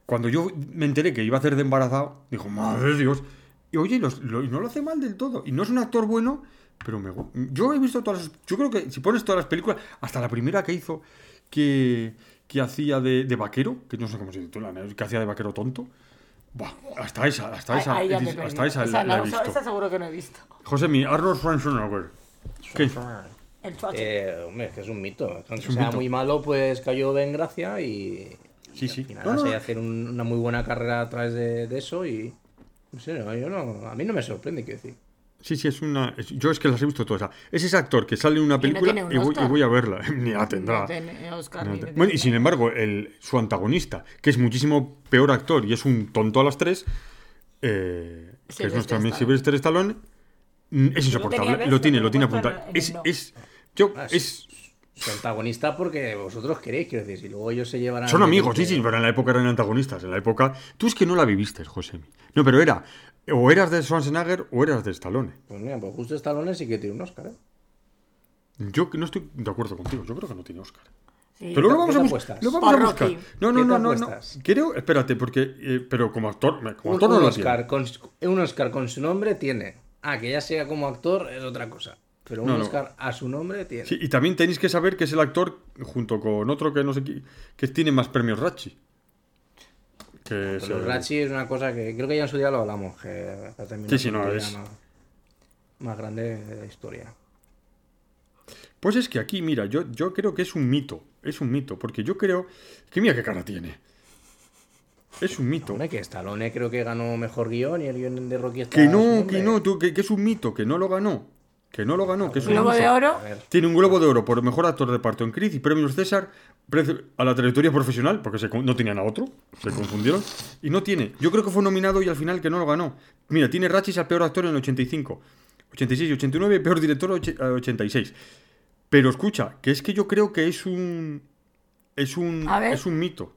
Cuando yo me enteré que iba a hacer de embarazado, dijo, madre de Dios. Y oye, los- lo- y no lo hace mal del todo. Y no es un actor bueno, pero me Yo he visto todas las. Yo creo que si pones todas las películas, hasta la primera que hizo, que, que hacía de, de vaquero, que no sé cómo se titula, que hacía de vaquero tonto. Buah, hasta esa, hasta esa, Ahí ya me hasta esa, Esa la, la he no, esa- visto. esa seguro que no he visto. José, mi Arnold Schwarzenegger. ¿Qué? El. Eh, hombre, es que es un mito. Aunque un sea mito. muy malo, pues cayó en gracia y. Sí, y sí. Al final No, no. hacer un- una muy buena carrera a través de, de eso y. No sé, no, yo no, a mí no me sorprende, quiero decir. Sí, sí, es una. es- yo es que las he visto todas. Es ese actor que sale en una película y, voy, y voy a verla. Ni la tendrá. No tiene Oscar, No ni te- tiene Bueno, y sin embargo, el, su antagonista, que es muchísimo peor actor y es un tonto a las tres, eh, que es nuestro amigo. Sylvester Stallone, mm, es insoportable. Lo tiene, Lo tiene apuntado. Es, es, yo, Ah, sí. es, Su antagonista porque vosotros queréis, quiero decir, si luego ellos se llevan a. son amigos, sí, sí, pero en la época eran antagonistas. En la época. Tú es que no la viviste, José. No, pero era. O eras de Schwarzenegger o eras de Stallone. Pues mira, pues justo Stallone sí que tiene un Oscar, ¿eh? Yo que no estoy de acuerdo contigo. Yo creo que no tiene Oscar. Sí. Pero lo ¿Qué vamos a, bus- lo vamos a Por buscar. Rocky. No, no, ¿Qué te no, no, no. Creo, espérate, porque. eh, pero como actor. Como Un, actor no un lo Oscar tiene. con, un Oscar con su nombre tiene. Ah, que ya sea como actor es otra cosa. Pero un No, no. Oscar a su nombre tiene. Sí, y también tenéis que saber que es el actor, junto con otro que no sé qué, que tiene más premios Rachi. Que Pero el- Rachi es una cosa que creo que ya en su día lo hablamos. Que Sí, sí, no, es- Más, más grande de la historia. Pues es que aquí, mira, yo, yo creo que es un mito. Es un mito, porque yo creo. Que mira qué cara tiene. Es un mito. Hombre, que Stallone creo que ganó mejor guion y el guion de Rocky está Que no, que no, tú, que, que es un mito, que no lo ganó. Que no lo ganó, que es un Globo de Oro. Tiene un Globo de Oro por mejor actor de reparto en Creed y premios César a la trayectoria profesional, porque se no tenían a otro, se confundieron. Y no tiene. Yo creo que fue nominado y al final que no lo ganó. Mira, tiene Rachis al peor actor en el 85, 86 y 89, peor director a 86. Pero escucha, que es que yo creo que es un. Es un. A ver. Es un mito.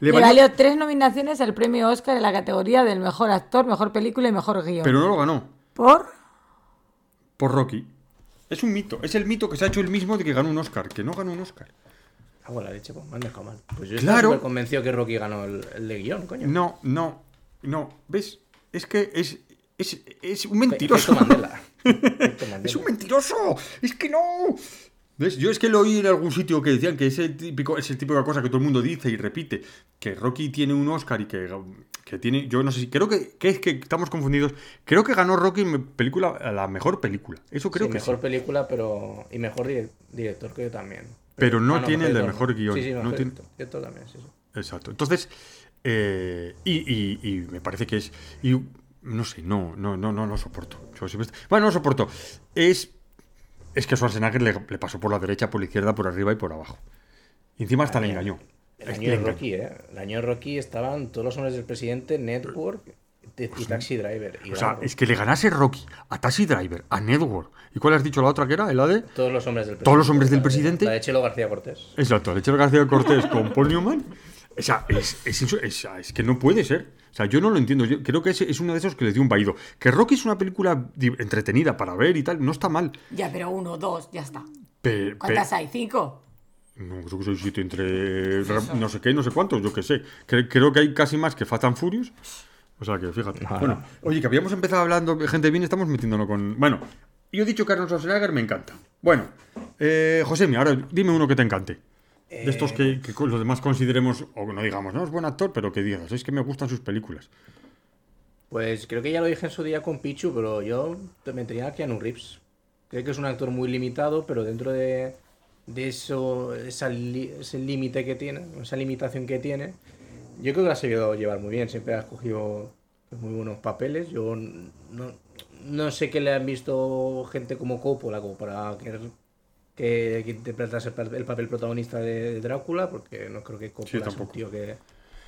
Le valió- valió tres nominaciones al premio Oscar en la categoría del mejor actor, mejor película y mejor guion. Pero no lo ganó. ¿Por? Por Rocky. Es un mito. Es el mito que se ha hecho el mismo de que ganó un Oscar. Que no ganó un Oscar. hago la leche, pues me han dejado mal. Pues yo Claro. súper convencido que Rocky ganó el, el de guion, coño. No, no, no. ¿Ves? Es que es, es, es un mentiroso. Mandela. ¡Es un mentiroso! ¡Es que no! ¿Ves? Yo es que lo oí en algún sitio que decían que es el típico, es el típico cosa que todo el mundo dice y repite, que Rocky tiene un Oscar y que, que tiene, yo no sé si, creo que, que es que estamos confundidos, creo que ganó Rocky película, la mejor película, eso creo Sí, que mejor sí. película, pero. Y mejor dire- director, creo que también. Pero no Ah, tiene el de mejor guion, Sí, sí, no mejor tiene- director, también, sí. Exacto. Entonces, eh, y, y- y me parece que es. Y no sé, no, no, no, no lo soporto. Yo siempre- Bueno, no lo soporto. Es. Es que Schwarzenegger le, le pasó por la derecha, por la izquierda, por arriba y por abajo. Y encima hasta le engañó. El año de. Rocky, ¿eh? El año de Rocky estaban todos los hombres del presidente, Network y Taxi Driver. Y O sea, es que le ganase Rocky a Taxi Driver, a Network. ¿Y cuál has dicho la otra que era? ¿El AD? todos los hombres del presidente. ¿Todos los hombres del La de- presidente? La de Chelo García Cortés. Exacto, Lechero García Cortés con Paul Newman. O sea, es, es, eso- es- es que no puede ser. O sea, yo no lo entiendo. Yo creo que es, es uno de esos que le dio un vaído. Que Rocky es una película entretenida para ver y tal, no está mal. Ya, pero uno, dos, ya está. Pe- pe- ¿Cuántas hay? ¿Cinco? No, creo que soy sitio entre no sé qué, no sé cuántos, yo qué sé. Cre- creo que hay casi más que Fast and Furious. O sea que fíjate. No, bueno, oye, que habíamos empezado hablando gente bien, estamos metiéndonos con. Bueno, yo he dicho que Arnold Schwarzenegger me encanta. Bueno, eh, José, ahora dime uno que te encante. De estos que, que con los demás consideremos, o no digamos, no es buen actor, pero que digas, es que me gustan sus películas. Pues creo que ya lo dije en su día con Pichu, pero yo te metería a Keanu Reeves. Creo que es un actor muy limitado, pero dentro de, de eso, esa li- ese límite que tiene, esa limitación que tiene, yo creo que lo ha sabido llevar muy bien. Siempre ha escogido pues, muy buenos papeles. Yo no, no sé qué le han visto gente como Coppola como para querer que, que interpretase el, pa- el papel protagonista de, de Drácula, porque no creo que Coppola sea un tío que,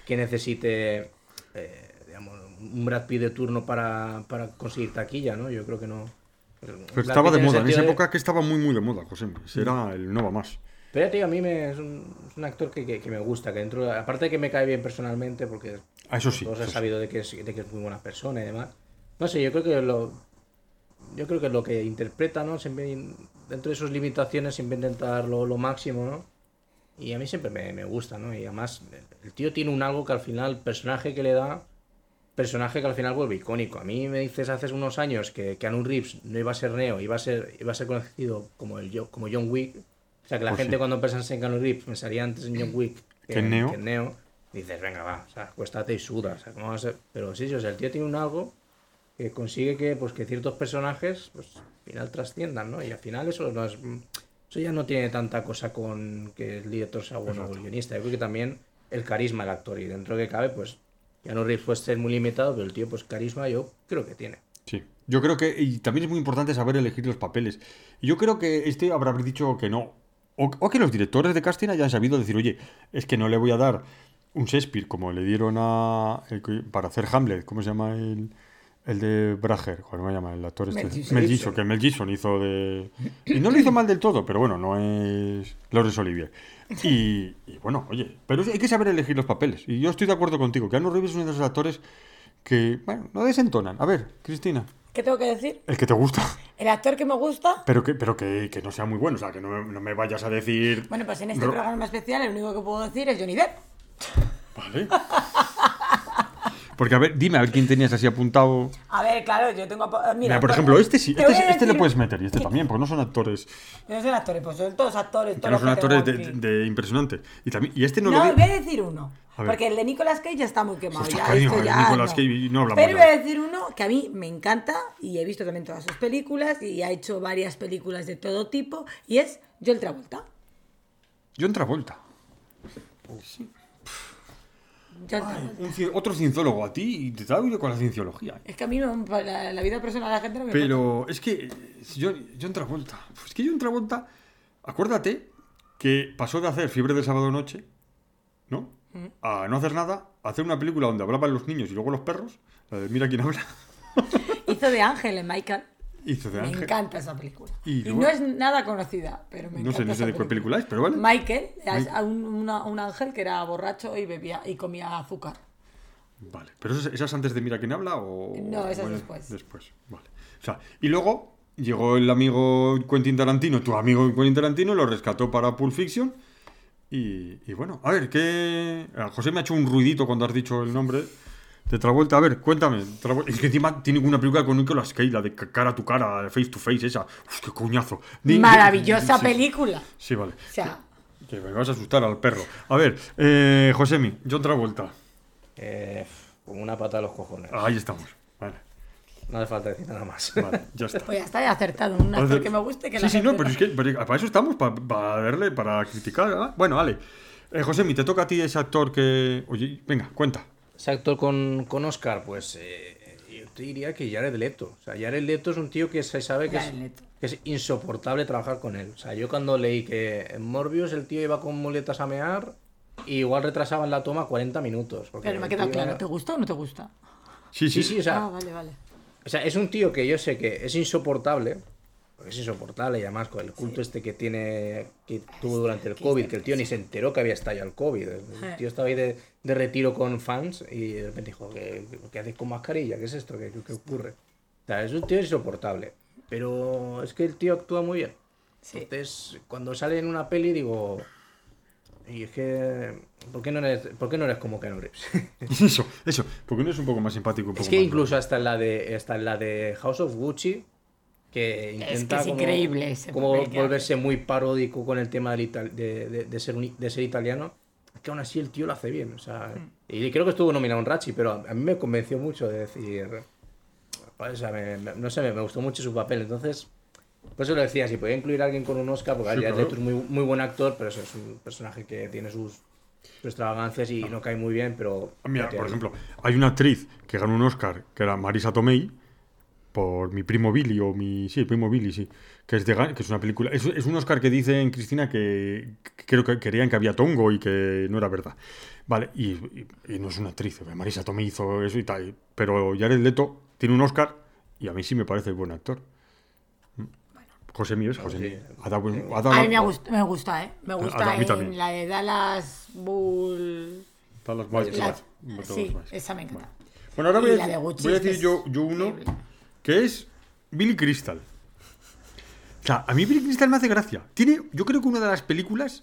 que necesite eh, digamos, un Brad Pitt de turno para, para conseguir taquilla, ¿no? Yo creo que no. Pero estaba de moda, en esa de- época que estaba muy, muy de moda, José. Era el no va más. Pero digo, a mí me, es, un, es un actor que, que- que me gusta, que dentro, aparte de que me cae bien personalmente, porque Ah, eso sí. todos eso han sí. sabido de que, es, de que es muy buena persona y demás. No sé, yo creo que lo yo creo que lo que interpreta, ¿no? Siempre dentro de sus limitaciones siempre intenta dar lo, lo máximo, ¿no? Y a mí siempre me, me gusta, ¿no? Y además el, el tío tiene un algo que al final, el personaje que le da, personaje que al final vuelve icónico. A mí me dices hace unos años que Keanu Reeves no iba a ser Neo, iba a ser, iba a ser conocido como, el, como John Wick. O sea, que la Pues gente sí. cuando pensase en Keanu Reeves pensaría antes en John Wick Que en Neo. que Neo. Dices, venga, va, o sea, cuéstate y suda. O sea, ¿cómo va a ser? Pero sí, sí, o sea, el tío tiene un algo que consigue que, pues, que ciertos personajes pues, al final trasciendan, ¿no? Y al final eso no es... Eso ya no tiene tanta cosa con que el director sea bueno o guionista. Yo creo que también el carisma del actor. Y dentro que cabe, pues, ya no puede ser muy limitado, pero el tío, pues, carisma yo creo que tiene. Sí. Yo creo que. Y también es muy importante saber elegir los papeles. Y yo creo que este habrá dicho que no. O, o que los directores de casting hayan sabido decir, oye, es que no le voy a dar un Shakespeare como le dieron a. el para hacer Hamlet. ¿Cómo se llama el, el de Brager? ¿Cómo se llama el actor este? Mel Gibson. Mel Gibson, que Mel Gibson hizo de. Y no lo hizo mal del todo, pero bueno, no es Laurence Olivier. Y, y bueno, oye, pero hay que saber elegir los papeles. Y yo estoy de acuerdo contigo, que Anu Reeves es uno de esos actores que, bueno, no desentonan. A ver, Cristina. ¿Qué tengo que decir? El que te gusta, El actor que me gusta. pero que, pero que, que no sea muy bueno. O sea, que no me, no me vayas a decir. Bueno, pues en este Ro- programa especial el único que puedo decir es Johnny Depp. Vale. Porque, a ver, dime, a ver quién tenías así apuntado. A ver, claro, yo tengo. Mira, Mira, por ejemplo, este sí, te este, voy sí- este le puedes meter y este también, porque no son actores. No son actores, pues son todos actores. Todos no son actores de, impresionantes. Y, también, y este no, No, lo voy vi. a decir uno. A. Porque el de Nicolas Cage ya está muy quemado. Hostia, ya, coño, esto el ya Nicolas no. Cage, no hablamos Pero voy a decir uno que a mí me encanta y he visto también todas sus películas y ha hecho varias películas de todo tipo y es Joel Travolta. John Travolta. Joel Travolta. Un otro cienciólogo a ti y te da con la cienciología. Es que a mí no, la, la vida personal de la gente no me importa. Pero es que eh, John, John Travolta. Es que John Travolta, acuérdate que pasó de hacer Fiebre de Sábado Noche, ¿no? Mm. A no hacer nada, a hacer una película donde hablaban los niños y luego los perros, la de Mira quién habla. Hizo de Ángel en Michael. Me Ángel. encanta esa película. Y no es nada conocida, pero me No encanta. sé, no sé de qué película es, pero vale. Michael, un, una- un ángel que era borracho y bebía y comía azúcar. Vale, pero ¿esa esa es antes de Mira quién habla o...? No, esa es o después. Después, vale. O sea, y luego llegó el amigo Quentin Tarantino, tu amigo Quentin Tarantino, lo rescató para Pulp Fiction y, y bueno, a ver, ¿qué...? a José me ha hecho un ruidito cuando has dicho el nombre, De Travolta, a ver, cuéntame. Travolta- Es que encima tiene una película con Nicolas Cage, la de ca- cara a tu cara, face to face, esa. Uf, qué coñazo. Maravillosa sí, película. Sí, vale. O sea, Que me vas a asustar al perro. A ver, eh, Josemi, John Travolta. Eh, como una pata a los cojones. Ahí estamos. Vale, No hace falta decir nada más. vale, ya está. pues ya está, acertado. Un actor que me guste que Sí, la sí, gente no, pero es que pero para eso estamos, para, para verle, para criticar. Bueno, vale. Eh, Josemi, te toca a ti ese actor que. Oye, venga, cuenta. Ese actor con, con Oscar, pues eh, yo te diría que Jared Leto. O sea, Jared Leto es un tío que se sabe que es, que insoportable trabajar con él. O sea, yo cuando leí que en Morbius el tío iba con muletas a mear, y igual retrasaban la toma 40 minutos. porque Pero me el queda tío claro, era- ¿te gusta o no te gusta? Sí, sí. Sí, sí, o sea, ah, vale, vale. o sea, es un tío que yo sé que es insoportable. Porque Es insoportable y además con el culto este que tiene que tuvo durante el COVID, que el tío ni se enteró que había estallado el COVID. El Eh. tío estaba ahí de, de retiro con fans y de repente dijo, ¿qué, qué hacéis con mascarilla? ¿Qué es esto? ¿Qué, qué- qué ocurre? O sea, es un tío insoportable. Pero es que el tío actúa muy bien. Sí. Entonces, cuando sale en una peli digo... Y es que... ¿Por qué no eres, por qué no eres como Keanu Reeves? Eso, eso. Porque no es un poco más simpático. Un poco Es que más- incluso hasta en la de hasta en la de House of Gucci que intenta es como, increíble ese como papel que volverse muy paródico con el tema de, de- de ser un- de ser italiano que aún así el tío lo hace bien o sea, Mm. y creo que estuvo nominado un Rachi pero a, a mí me convenció mucho de decir o sea, me- me- no sé me, me gustó mucho su papel entonces por eso lo decía si podía incluir a alguien con un Oscar porque Sí, claro. Es muy, muy buen actor pero eso es un personaje que tiene sus, sus extravagancias y no cae muy bien pero Mira, por ejemplo, hay una actriz que ganó un Oscar, que era Marisa Tomei, por mi primo Billy, o mi. Sí, el primo Billy, sí. Que es, de, que es una película. Es, es un Oscar que dicen, Cristina, que, que creo que querían que había tongo y que no era verdad. Vale, y, y- y no es una actriz. Marisa Tomei hizo eso y tal. Pero Jared Leto tiene un Oscar y a mí sí me parece buen actor. José Mío es José sí. Mío. Ha dado buen- ha dado- A mí me gusta, me gusta, ¿eh? Me a gusta mí también. en la de Dallas Bull... Dallas. Dallas Sí, esa me encanta. Bueno, ahora Y voy a, la de decir- Gucci voy a decir yo, yo uno. Que es Billy Crystal. O sea, a mí Billy Crystal me hace gracia. Tiene, yo creo que una de las películas.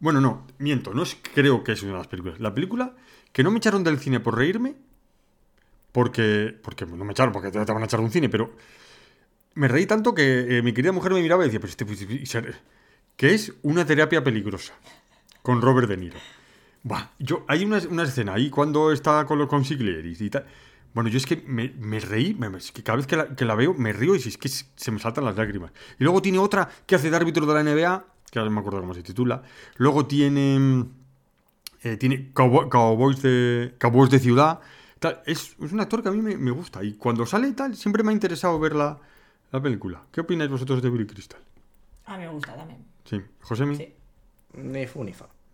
Bueno, no, miento, no creo que es una de las películas. La película que no me echaron del cine por reírme, porque. Porque no me echaron, porque te te van a echar de un cine, pero. Me reí tanto que eh, mi querida mujer me miraba y decía, pues este. pues, que es una terapia peligrosa. Con Robert De Niro. Buah, yo, hay una, una escena ahí cuando está con los consiglieris y tal. Bueno, yo es que me, me reí, me- es que cada vez que la, que la veo me río y es que se me saltan las lágrimas. Y luego tiene otra que hace de árbitro de la NBA, que ahora no me acuerdo cómo se titula. Luego tiene. eh, tiene Cowboy- Cowboys de, Cowboys de Ciudad. tal. Es, es un actor que a mí me, me gusta. Y cuando sale y tal, siempre me ha interesado ver la, la película. ¿Qué opináis vosotros de Billy Crystal? A mí me gusta también. Sí, José Sí.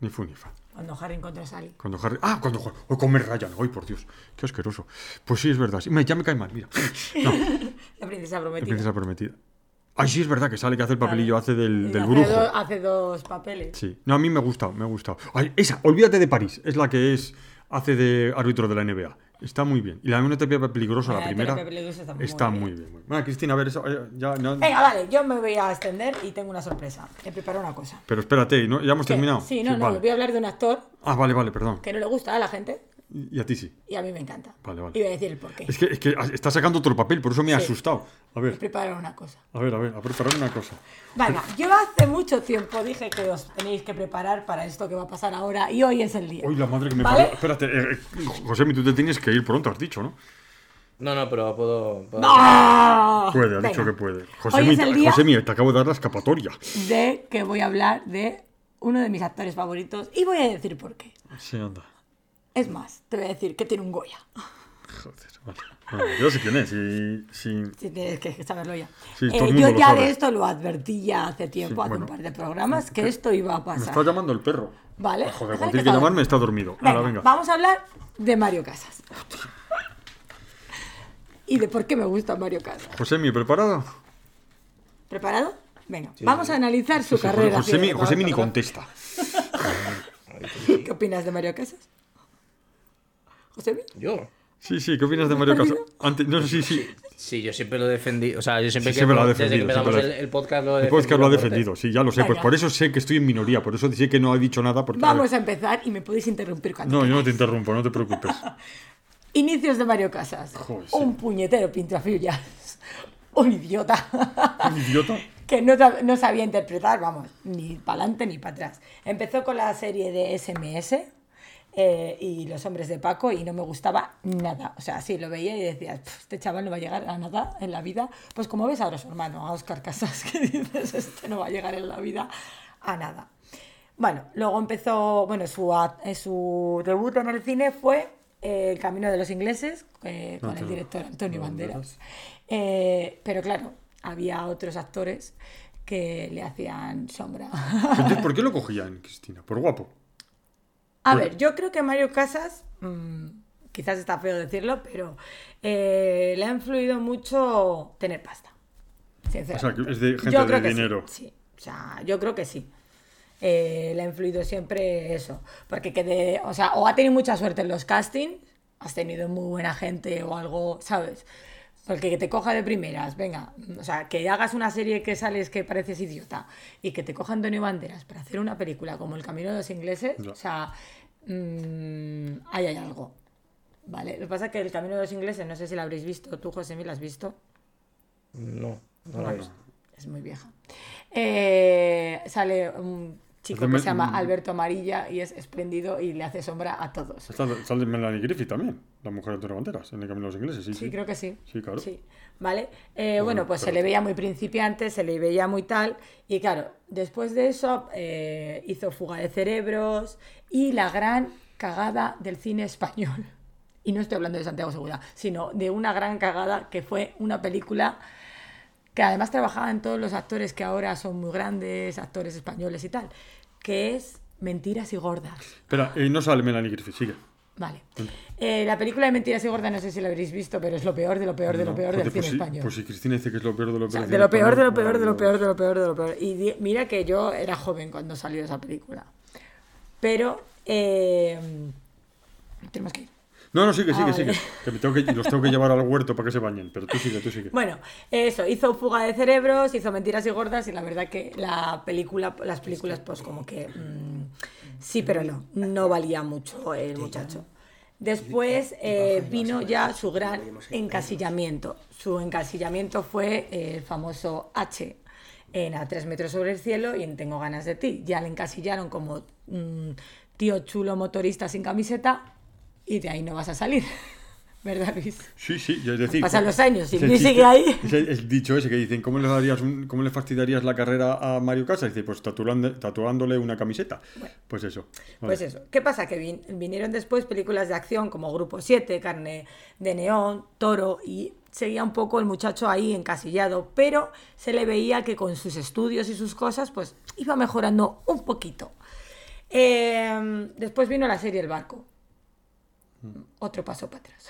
Ni fu ni fa. Cuando Harry encontró a Sally. Cuando Harry. Ah, cuando Harry. O comer Ryan. Ay, por Dios. Qué asqueroso. Pues sí, es verdad. sí, me- ya me cae mal, mira. No, La princesa la prometida. princesa prometida. Ay, sí, es verdad que sale que hace el papelillo, hace del, del hace brujo. do- hace dos papeles. Sí. No, a mí me ha gustado, me ha gustado. Ay, esa, olvídate de París. Es la que es. Hace de árbitro de la NBA. Está muy bien. Y la una terapia peligrosa, la La primera. peligrosa está muy Está bien. muy bien. muy bien. Bueno, Cristina, a ver, eso, eh, ya, no- Venga, vale, yo me voy a extender y tengo una sorpresa. He preparado una cosa. Pero espérate, ¿no? ¿ya hemos ¿Qué? terminado? Sí, no, no, vale. voy a hablar de un actor Ah, vale, vale, perdón. que no le gusta a la gente Y a ti sí. y a mí me encanta. Vale, vale. Y voy a decir el porqué. Es que, es que está sacando otro papel, por eso me ha Sí. asustado. A ver, preparado una cosa. a ver, a ver, a preparar una cosa. Venga, yo hace mucho tiempo dije que os tenéis que preparar para esto que va a pasar ahora y hoy es el día. Uy, la madre que me ¿Vale? Espérate, eh, eh, José, tú te tienes que ir pronto, has dicho, ¿no? No, no, pero puedo. puedo- ¡No! Puede, ha Venga, dicho que puede. Hoy José, es el día José, te acabo de dar la escapatoria. de que voy a hablar de uno de mis actores favoritos y voy a decir por qué. Sí, anda. Es más, te voy a decir que tiene un Goya. Joder, vale. Bueno, yo sé quién es. Y, sí. Si tienes que saberlo ya. Sí, Eh, yo ya sabe. de esto lo advertí ya hace tiempo, Sí, hace bueno. un par de programas, que esto iba a Me pasar. está llamando el perro. Vale. Ah, Joder, cuando tiene que está llamarme dormido. está dormido. Venga, Ahora, venga. Vamos a hablar de Mario Casas. y de por qué me gusta Mario Casas. José, ¿preparado? ¿Preparado? Venga, vamos a analizar su Sí, carrera. José ni contesta. ¿Qué opinas de Mario Casas? ¿José? Yo. Sí, sí, ¿qué opinas de Mario Casas? Antes, no sé si sí, Sí, yo siempre lo defendí. O sea, yo siempre Sí, que lo ha desde que defendido, empezamos siempre lo el, el podcast lo he ha defendido, sí, ya lo sé. Pues por eso sé que estoy en minoría, por eso sé que no ha dicho nada. Porque, Vamos a empezar y me podéis interrumpir cuando No, yo no te interrumpo, no te preocupes. Inicios de Mario Casas. Joder, sí. Un puñetero pintrafillas. Un idiota. ¿Un idiota? que no, no sabía interpretar, vamos, ni para adelante ni para atrás. Empezó con la serie de SMS eh, y Los Hombres de Paco y no me gustaba nada. O sea, sí, lo veía y decías, "Pf, este chaval no va a llegar a nada en la vida. Pues como ves ahora a su hermano, a Oscar Casas, que dices, este no va a llegar en la vida a nada. Bueno, luego empezó, bueno, su, eh, su debut en el cine fue eh, El Camino de los Ingleses, eh, con el director Antonio Banderas. Banderas. Pero claro, había otros actores que le hacían sombra. Entonces, ¿por qué lo cogían, Cristina? ¿Por guapo? A Bueno. ver, yo creo que Mario Casas, mm, quizás está feo decirlo, pero eh, le ha influido mucho tener pasta. O sea, que es de gente Yo de sí, dinero. Sí, o sea, yo creo que sí. Eh, le ha influido siempre eso. Porque que de, o sea, o ha tenido mucha suerte en los castings, has tenido muy buena gente o algo, ¿sabes? Porque que te coja de primeras, venga, o sea, que hagas una serie que sales que pareces idiota y que te coja Antonio Banderas para hacer una película como El Camino de los Ingleses, o sea, mm, ahí hay algo. Vale, lo que pasa es que El Camino de los Ingleses, no sé si la habréis visto, tú, José, ¿la has visto? No, no la he visto. Es muy vieja. Eh, sale un chico que se llama Alberto Amarilla y es espléndido y le hace sombra a todos. Sale, sale Melanie Griffith también, la mujer de Antonio Banderas, en el camino de los ingleses. Sí, Sí, sí. creo que sí. Sí, claro. Sí, ¿vale? Eh, bueno, pues se le veía muy principiante, se le veía muy tal. Y claro, después de eso eh, hizo Fuga de Cerebros y la gran cagada del cine español. Y no estoy hablando de Santiago Segura, sino de una gran cagada que fue una película que además trabajaban todos los actores que ahora son muy grandes, actores españoles y tal, que es Mentiras y Gordas. Espera, eh, no sale Melanie Griffith, sigue. Vale. Eh, la película de Mentiras y Gordas, no sé si la habréis visto, pero es lo peor de lo peor de lo peor del cine pues sí, español. Pues si Cristina dice que es lo peor de lo O peor. sea, de cine lo peor, de lo peor, de lo peor, de lo peor, de lo peor. Y di- mira que yo era joven cuando salió esa película. Pero eh, tenemos que ir. No, no, sigue, sigue, Ah, sigue. vale. Que, me tengo que los tengo que llevar al huerto para que se bañen. Pero tú sigue, tú sigue. Bueno, eso, hizo Fuga de Cerebros, hizo Mentiras y Gordas y la verdad que la película, las películas pues como que mm, sí, pero no, no valía mucho el muchacho. Después eh, vino ya su gran encasillamiento. Su encasillamiento fue el famoso H en A tres metros sobre el cielo y en Tengo ganas de ti. Ya le encasillaron como mm, tío chulo motorista sin camiseta y de ahí no vas a salir. ¿Verdad, Luis? Sí, sí, es decir. Pasan los años y Luis sigue ahí. Es el, el dicho ese que dicen, ¿cómo le, darías un- ¿cómo le fastidiarías la carrera a Mario Casas? Dice, pues tatuando- tatuándole una camiseta. Pues eso. Vale. Pues eso. ¿Qué pasa? Que vin- vinieron después películas de acción como Grupo 7, Carne de Neón, Toro y seguía un poco el muchacho ahí encasillado, pero se le veía que con sus estudios y sus cosas pues iba mejorando un poquito. Eh, después vino la serie El Barco. Otro paso para atrás.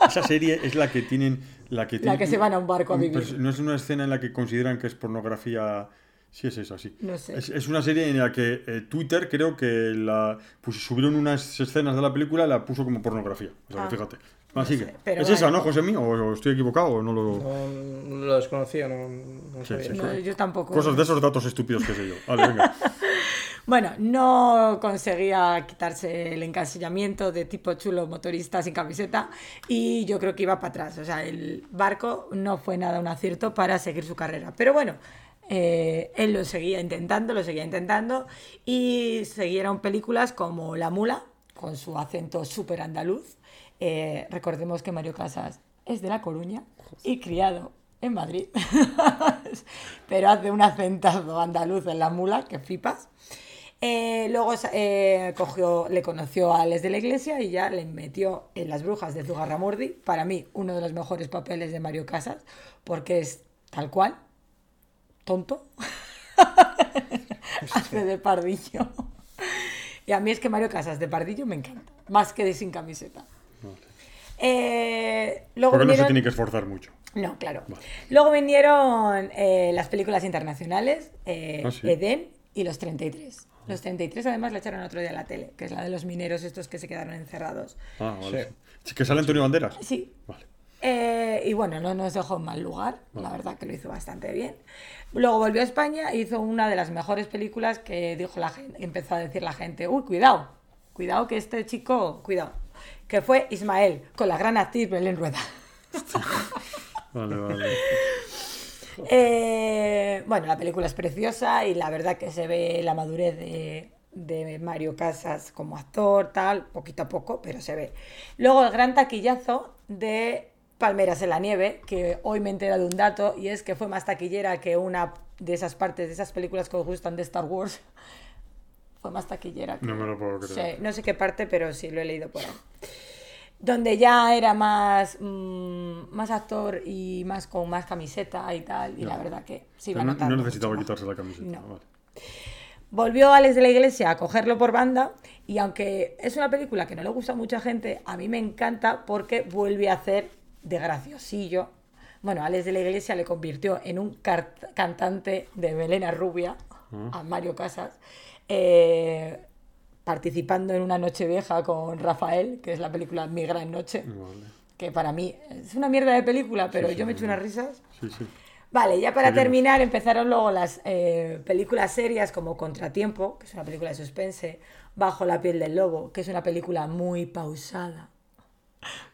Esa serie es la que tienen. La que, tiene- que se van a un barco a vivir. no es una escena en la que consideran que es pornografía. Sí, es esa, sí. No sé. Es, es una serie en la que eh, Twitter creo que la pues, subieron unas escenas de la película y la puso como pornografía. O sea, Ah, fíjate. Así sé, que. pero ¿Es esa, vale. no, José mío? ¿O, estoy equivocado o no lo.? No, lo desconocía, no, no Sí, sabía. sí. No, yo tampoco. Cosas de esos datos estúpidos que sé yo. Vale, venga. Bueno, no conseguía quitarse el encasillamiento de tipo chulo motorista sin camiseta y yo creo que iba para atrás. O sea, el barco no fue nada un acierto para seguir su carrera. Pero bueno, eh, él lo seguía intentando, lo seguía intentando y siguieron películas como La Mula, con su acento súper andaluz. Eh, recordemos que Mario Casas es de La Coruña y criado en Madrid. Pero hace un acentazo andaluz en La Mula que flipas. Eh, luego eh, cogió, le conoció a Les de la Iglesia y ya le metió en Las Brujas de Zugarramurdi. Para mí, uno de los mejores papeles de Mario Casas, porque es tal cual, tonto. Hace de pardillo. Y a mí es que Mario Casas de pardillo me encanta, más que de sin camiseta. Eh, luego Porque no se vinieron- tiene que esforzar mucho. no, claro. Vale. Luego vinieron eh, las películas internacionales, eh, Ah, sí. Edén y Los 33. Los 33 además la echaron otro día a la tele, que es la de los mineros estos que se quedaron encerrados. Ah, vale. Sí. Sí, ¿Que sale Antonio Banderas? Sí. Vale. Eh, y bueno, no nos dejó en mal lugar, la verdad que lo hizo bastante bien. Luego volvió a España e hizo una de las mejores películas que dijo la gente, empezó a decir la gente, uy, cuidado, cuidado que este chico, cuidado, que fue Ismael, con la gran actriz Belén Rueda. Vale, vale. Eh, bueno, la película es preciosa y la verdad que se ve la madurez de, de Mario Casas como actor, tal, poquito a poco, pero se ve. Luego el gran taquillazo de Palmeras en la Nieve, que hoy me he enterado de un dato y es que fue más taquillera que una de esas partes de esas películas que os gustan de Star Wars. Fue más taquillera. Que... No me lo puedo creer. Sí, no sé qué parte, pero sí lo he leído por ahí. Donde ya era más, mm, más actor y más con más camiseta y tal, y la verdad que sí va Pero no, necesitaba quitarse la camiseta. No. Vale. Volvió Alex de la Iglesia a cogerlo por banda y aunque es una película que no le gusta a mucha gente, a mí me encanta porque vuelve a hacer de graciosillo. Bueno, Alex de la Iglesia le convirtió en un cantante de melena rubia a Mario Casas, eh, participando en una noche vieja con Rafael, que es la película Mi Gran Noche, Vale. que para mí es una mierda de película, pero sí, yo me echo unas risas. Sí. Vale, ya para Seguimos. terminar empezaron luego las eh, películas serias como Contratiempo, que es una película de suspense, Bajo la piel del lobo, que es una película muy pausada,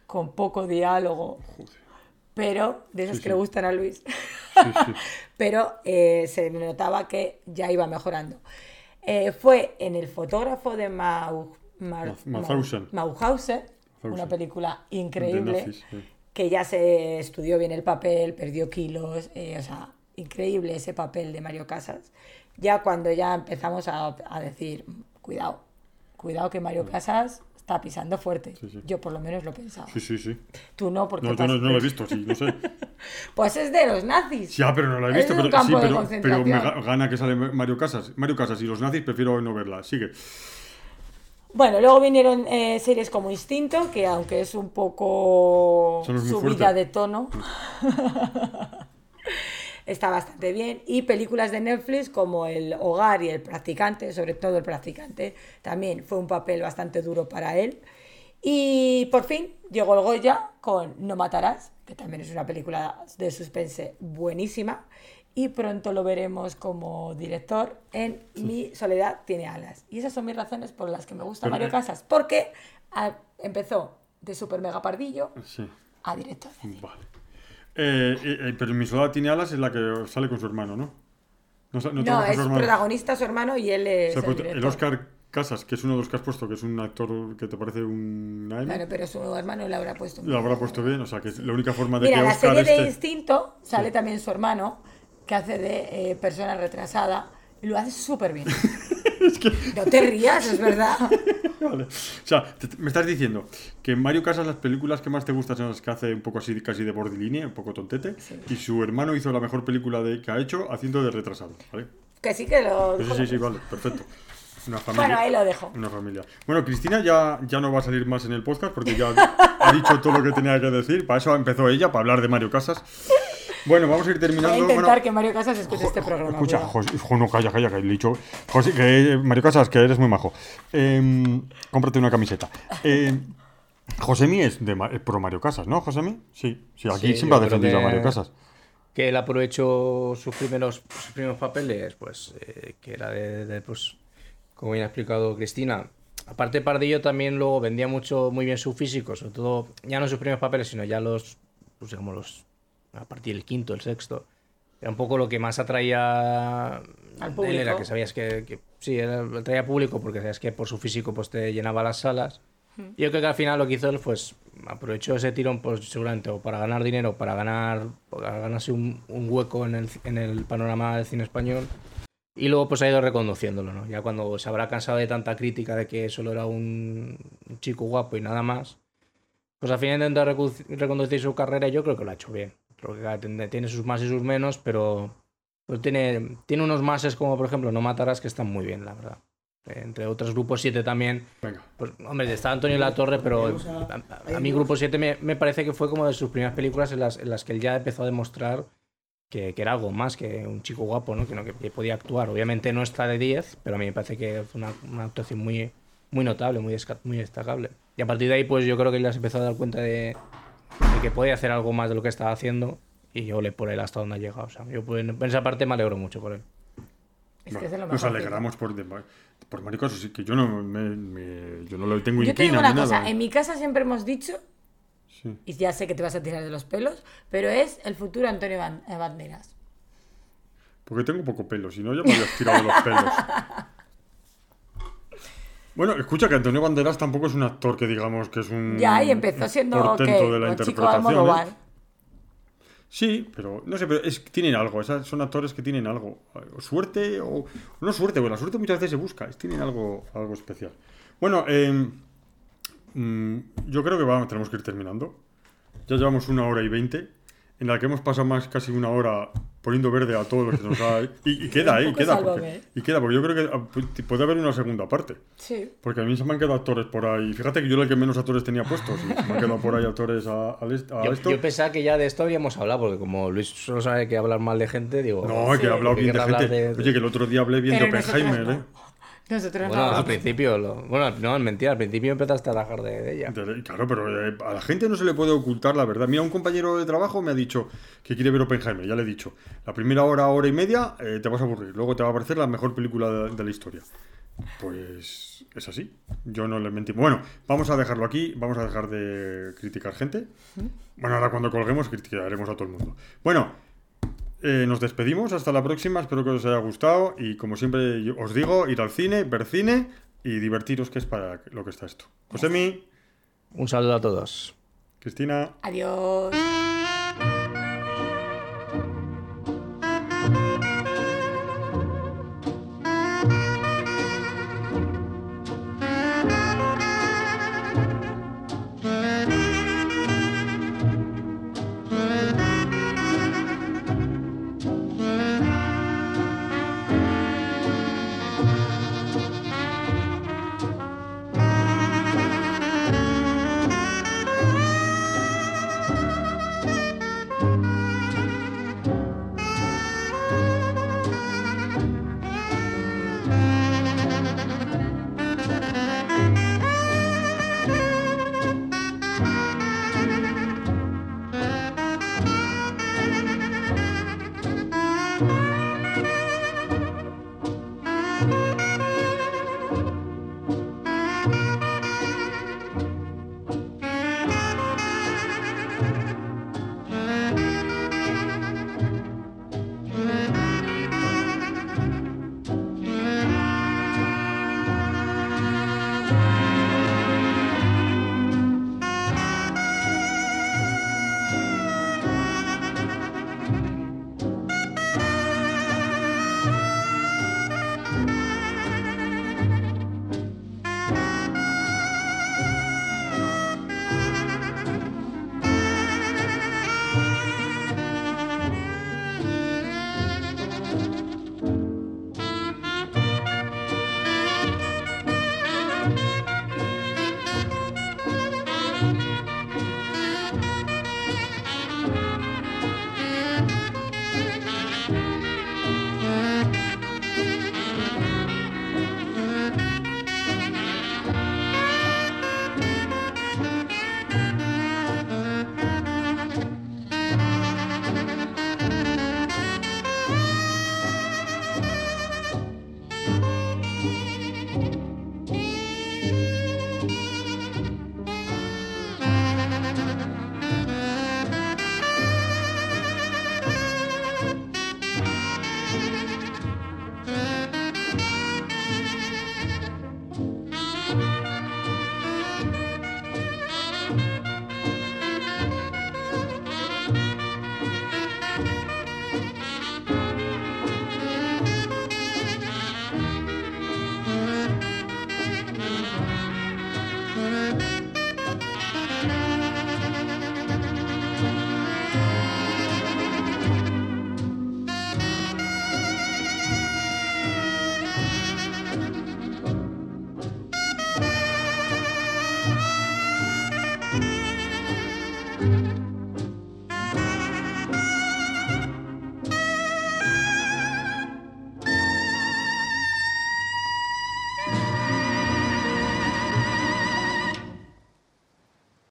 con poco diálogo, pero de esas Sí, que sí. le gustan a Luis. Sí. pero eh, se notaba que ya iba mejorando. Eh, fue en El fotógrafo de Mau, Mar- Ma- Mauthausen. Mauthausen, una película increíble nazis, sí. que ya se estudió bien el papel, perdió kilos, eh, o sea, increíble ese papel de Mario Casas. Ya cuando ya empezamos a, a decir, cuidado, cuidado que Mario Casas está pisando fuerte. Sí, sí. Yo por lo menos lo pensaba. Sí, sí, sí. Tú no, porque No, yo no, no lo he visto, sí, no sé. Pues es de los nazis. Ya, pero no la he visto. Pero, sí, pero, pero me gana que sale Mario Casas. Mario Casas y los nazis prefiero no verla. Sigue. Bueno, luego vinieron eh, series como Instinto, que aunque es un poco subida fuerte. de tono, está bastante bien. Y películas de Netflix como El Hogar y El Practicante, sobre todo El Practicante, también fue un papel bastante duro para él. Y por fin llegó el Goya con No Matarás, que también es una película de suspense buenísima. Y pronto lo veremos como director en Mi Soledad tiene alas. Y esas son mis razones por las que me gusta Mario Casas. Porque ah, empezó de super mega pardillo Sí, a director. vale. Eh, eh, pero tiene alas es la que sale con su hermano, ¿no? No, no No, es su protagonista su hermano y él O es sea, el pues, el Oscar Casas, que es uno de los que has puesto, que es un actor que te parece un Claro, pero su hermano le habrá puesto. lo habrá puesto bien. O sea, que es la única forma de Mira, que la Oscar serie de. Instinto sale también su hermano, que hace de eh, persona retrasada, y lo hace súper bien. No te rías, es verdad. Vale. O sea, te- me estás diciendo que Mario Casas, las películas que más te gustan son las que hace un poco así, casi de borde línea, un poco tontete, y su hermano hizo la mejor película de, que ha hecho haciendo de retrasado. ¿vale? Que sí que lo. Sí, sí, sí, vale, perfecto. Una familia. Bueno, ahí lo dejo. Una familia. Bueno, Cristina ya, ya no va a salir más en el podcast porque ya ha dicho todo lo que tenía que decir. Para eso empezó ella, para hablar de Mario Casas. Bueno, vamos a ir Voy a terminando. intentar Bueno, que Mario Casas escuche este programa. Escucha. José, jo, no, calla, calla, que he dicho. José, que, Mario Casas, que eres muy majo. Eh, cómprate una camiseta. Eh, Josemi es de pro Mario Casas, ¿no, Josemi? Sí, sí, aquí Sí, siempre ha defendido a Mario Casas. que él aprovechó sus primeros, sus primeros papeles, pues eh, que era de, de, pues, como bien ha explicado Cristina. Aparte Pardillo también luego vendía mucho, muy bien su físico, sobre todo ya no sus primeros papeles, sino ya los, pues digamos los, a partir del quinto, el sexto. Era un poco lo que más atraía Al de él, era público. que sabías que, que- sí, era, atraía público porque sabías que por su físico pues te llenaba las salas. Y yo creo que al final lo que hizo él, pues aprovechó ese tirón, pues seguramente, o para ganar dinero, para ganar, para ganarse un, un hueco en el, en el panorama del cine español. Y luego pues ha ido reconduciéndolo, ¿no? Ya cuando se habrá cansado de tanta crítica de que solo era un, chico guapo y nada más, pues al final intenta reconducir su carrera y yo creo que lo ha hecho bien. Creo que cada- tiene sus más y sus menos, pero, pero tiene, tiene unos máses como por ejemplo No Matarás que están muy bien, la verdad. Eh, Entre otros grupos 7 también. Venga. Pues, hombre, está Antonio La Torre, pero a, a- a mí Grupo 7 me, me parece que fue como de sus primeras películas en las, en las que él ya empezó a demostrar que, que era algo más que un chico guapo, ¿no? Que, no- que- que podía actuar. Obviamente no está de 10, pero a mí me parece que fue una, una actuación muy, muy notable, muy, muy destacable. Y a partir de ahí, pues yo creo que él ya se empezó a dar cuenta de que podía hacer algo más de lo que estaba haciendo y yo le por él hasta donde ha llegado. O sea, yo pues, en esa parte me alegro mucho por él. Es que Bueno, es nos alegramos por, por maricos, así que yo no, me, me- yo no lo tengo Yo te digo inquina una ni cosa, nada. en mi casa siempre hemos dicho, Sí. y ya sé que te vas a tirar de los pelos, pero es el futuro Antonio Ban- Banderas. Porque tengo poco pelo, si no ya me habías tirado de los pelos. Bueno, escucha que Antonio Banderas tampoco es un actor que digamos que es un Ya, y empezó siendo portento que de la interpretación. ¿eh? Sí, pero no sé, pero es, tienen algo, esas son actores que tienen algo. Suerte o. No suerte, porque la suerte muchas veces se busca, es, tienen algo, algo especial. Bueno, eh, mm, yo creo que vamos, tenemos que ir terminando. Ya llevamos una hora y veinte, en la que hemos pasado más casi una hora poniendo verde a todo lo que nos ha. Y, y queda, ¿eh? Y queda, porque, ¿eh? y queda, porque yo creo que ah, pu- puede haber una segunda parte. Sí. Porque a mí se me han quedado actores por ahí. Fíjate que yo era el que menos actores tenía puestos. Y se me han quedado por ahí actores a, a est- a Yo, esto. yo pensaba que ya de esto habríamos hablado, porque como Luis solo sabe que hablar mal de gente, digo. No, que he hablado bien de gente. de- Oye, que el otro día hablé bien de Pero nosotros Oppenheimer, no. ¿eh? Nosotros Bueno, no. al principio, lo- bueno, no, es mentira, al principio empezaste a rajar de, de ella. Claro, pero eh, a la gente no se le puede ocultar la verdad. Mira, un compañero de trabajo me ha dicho que quiere ver Oppenheimer, ya le he dicho. La primera hora, hora y media, eh, te vas a aburrir. Luego te va a parecer la mejor película de, de la historia. Pues es así. Yo no le mentí. Bueno, vamos a dejarlo aquí. Vamos a dejar de criticar gente. Bueno, ahora cuando colguemos criticaremos a todo el mundo. Bueno, eh, nos despedimos. Hasta la próxima. Espero que os haya gustado. Y como siempre os digo, ir al cine, ver cine y divertiros, que es para lo que está esto. Josemi, Un saludo a todos. Cristina. Adiós.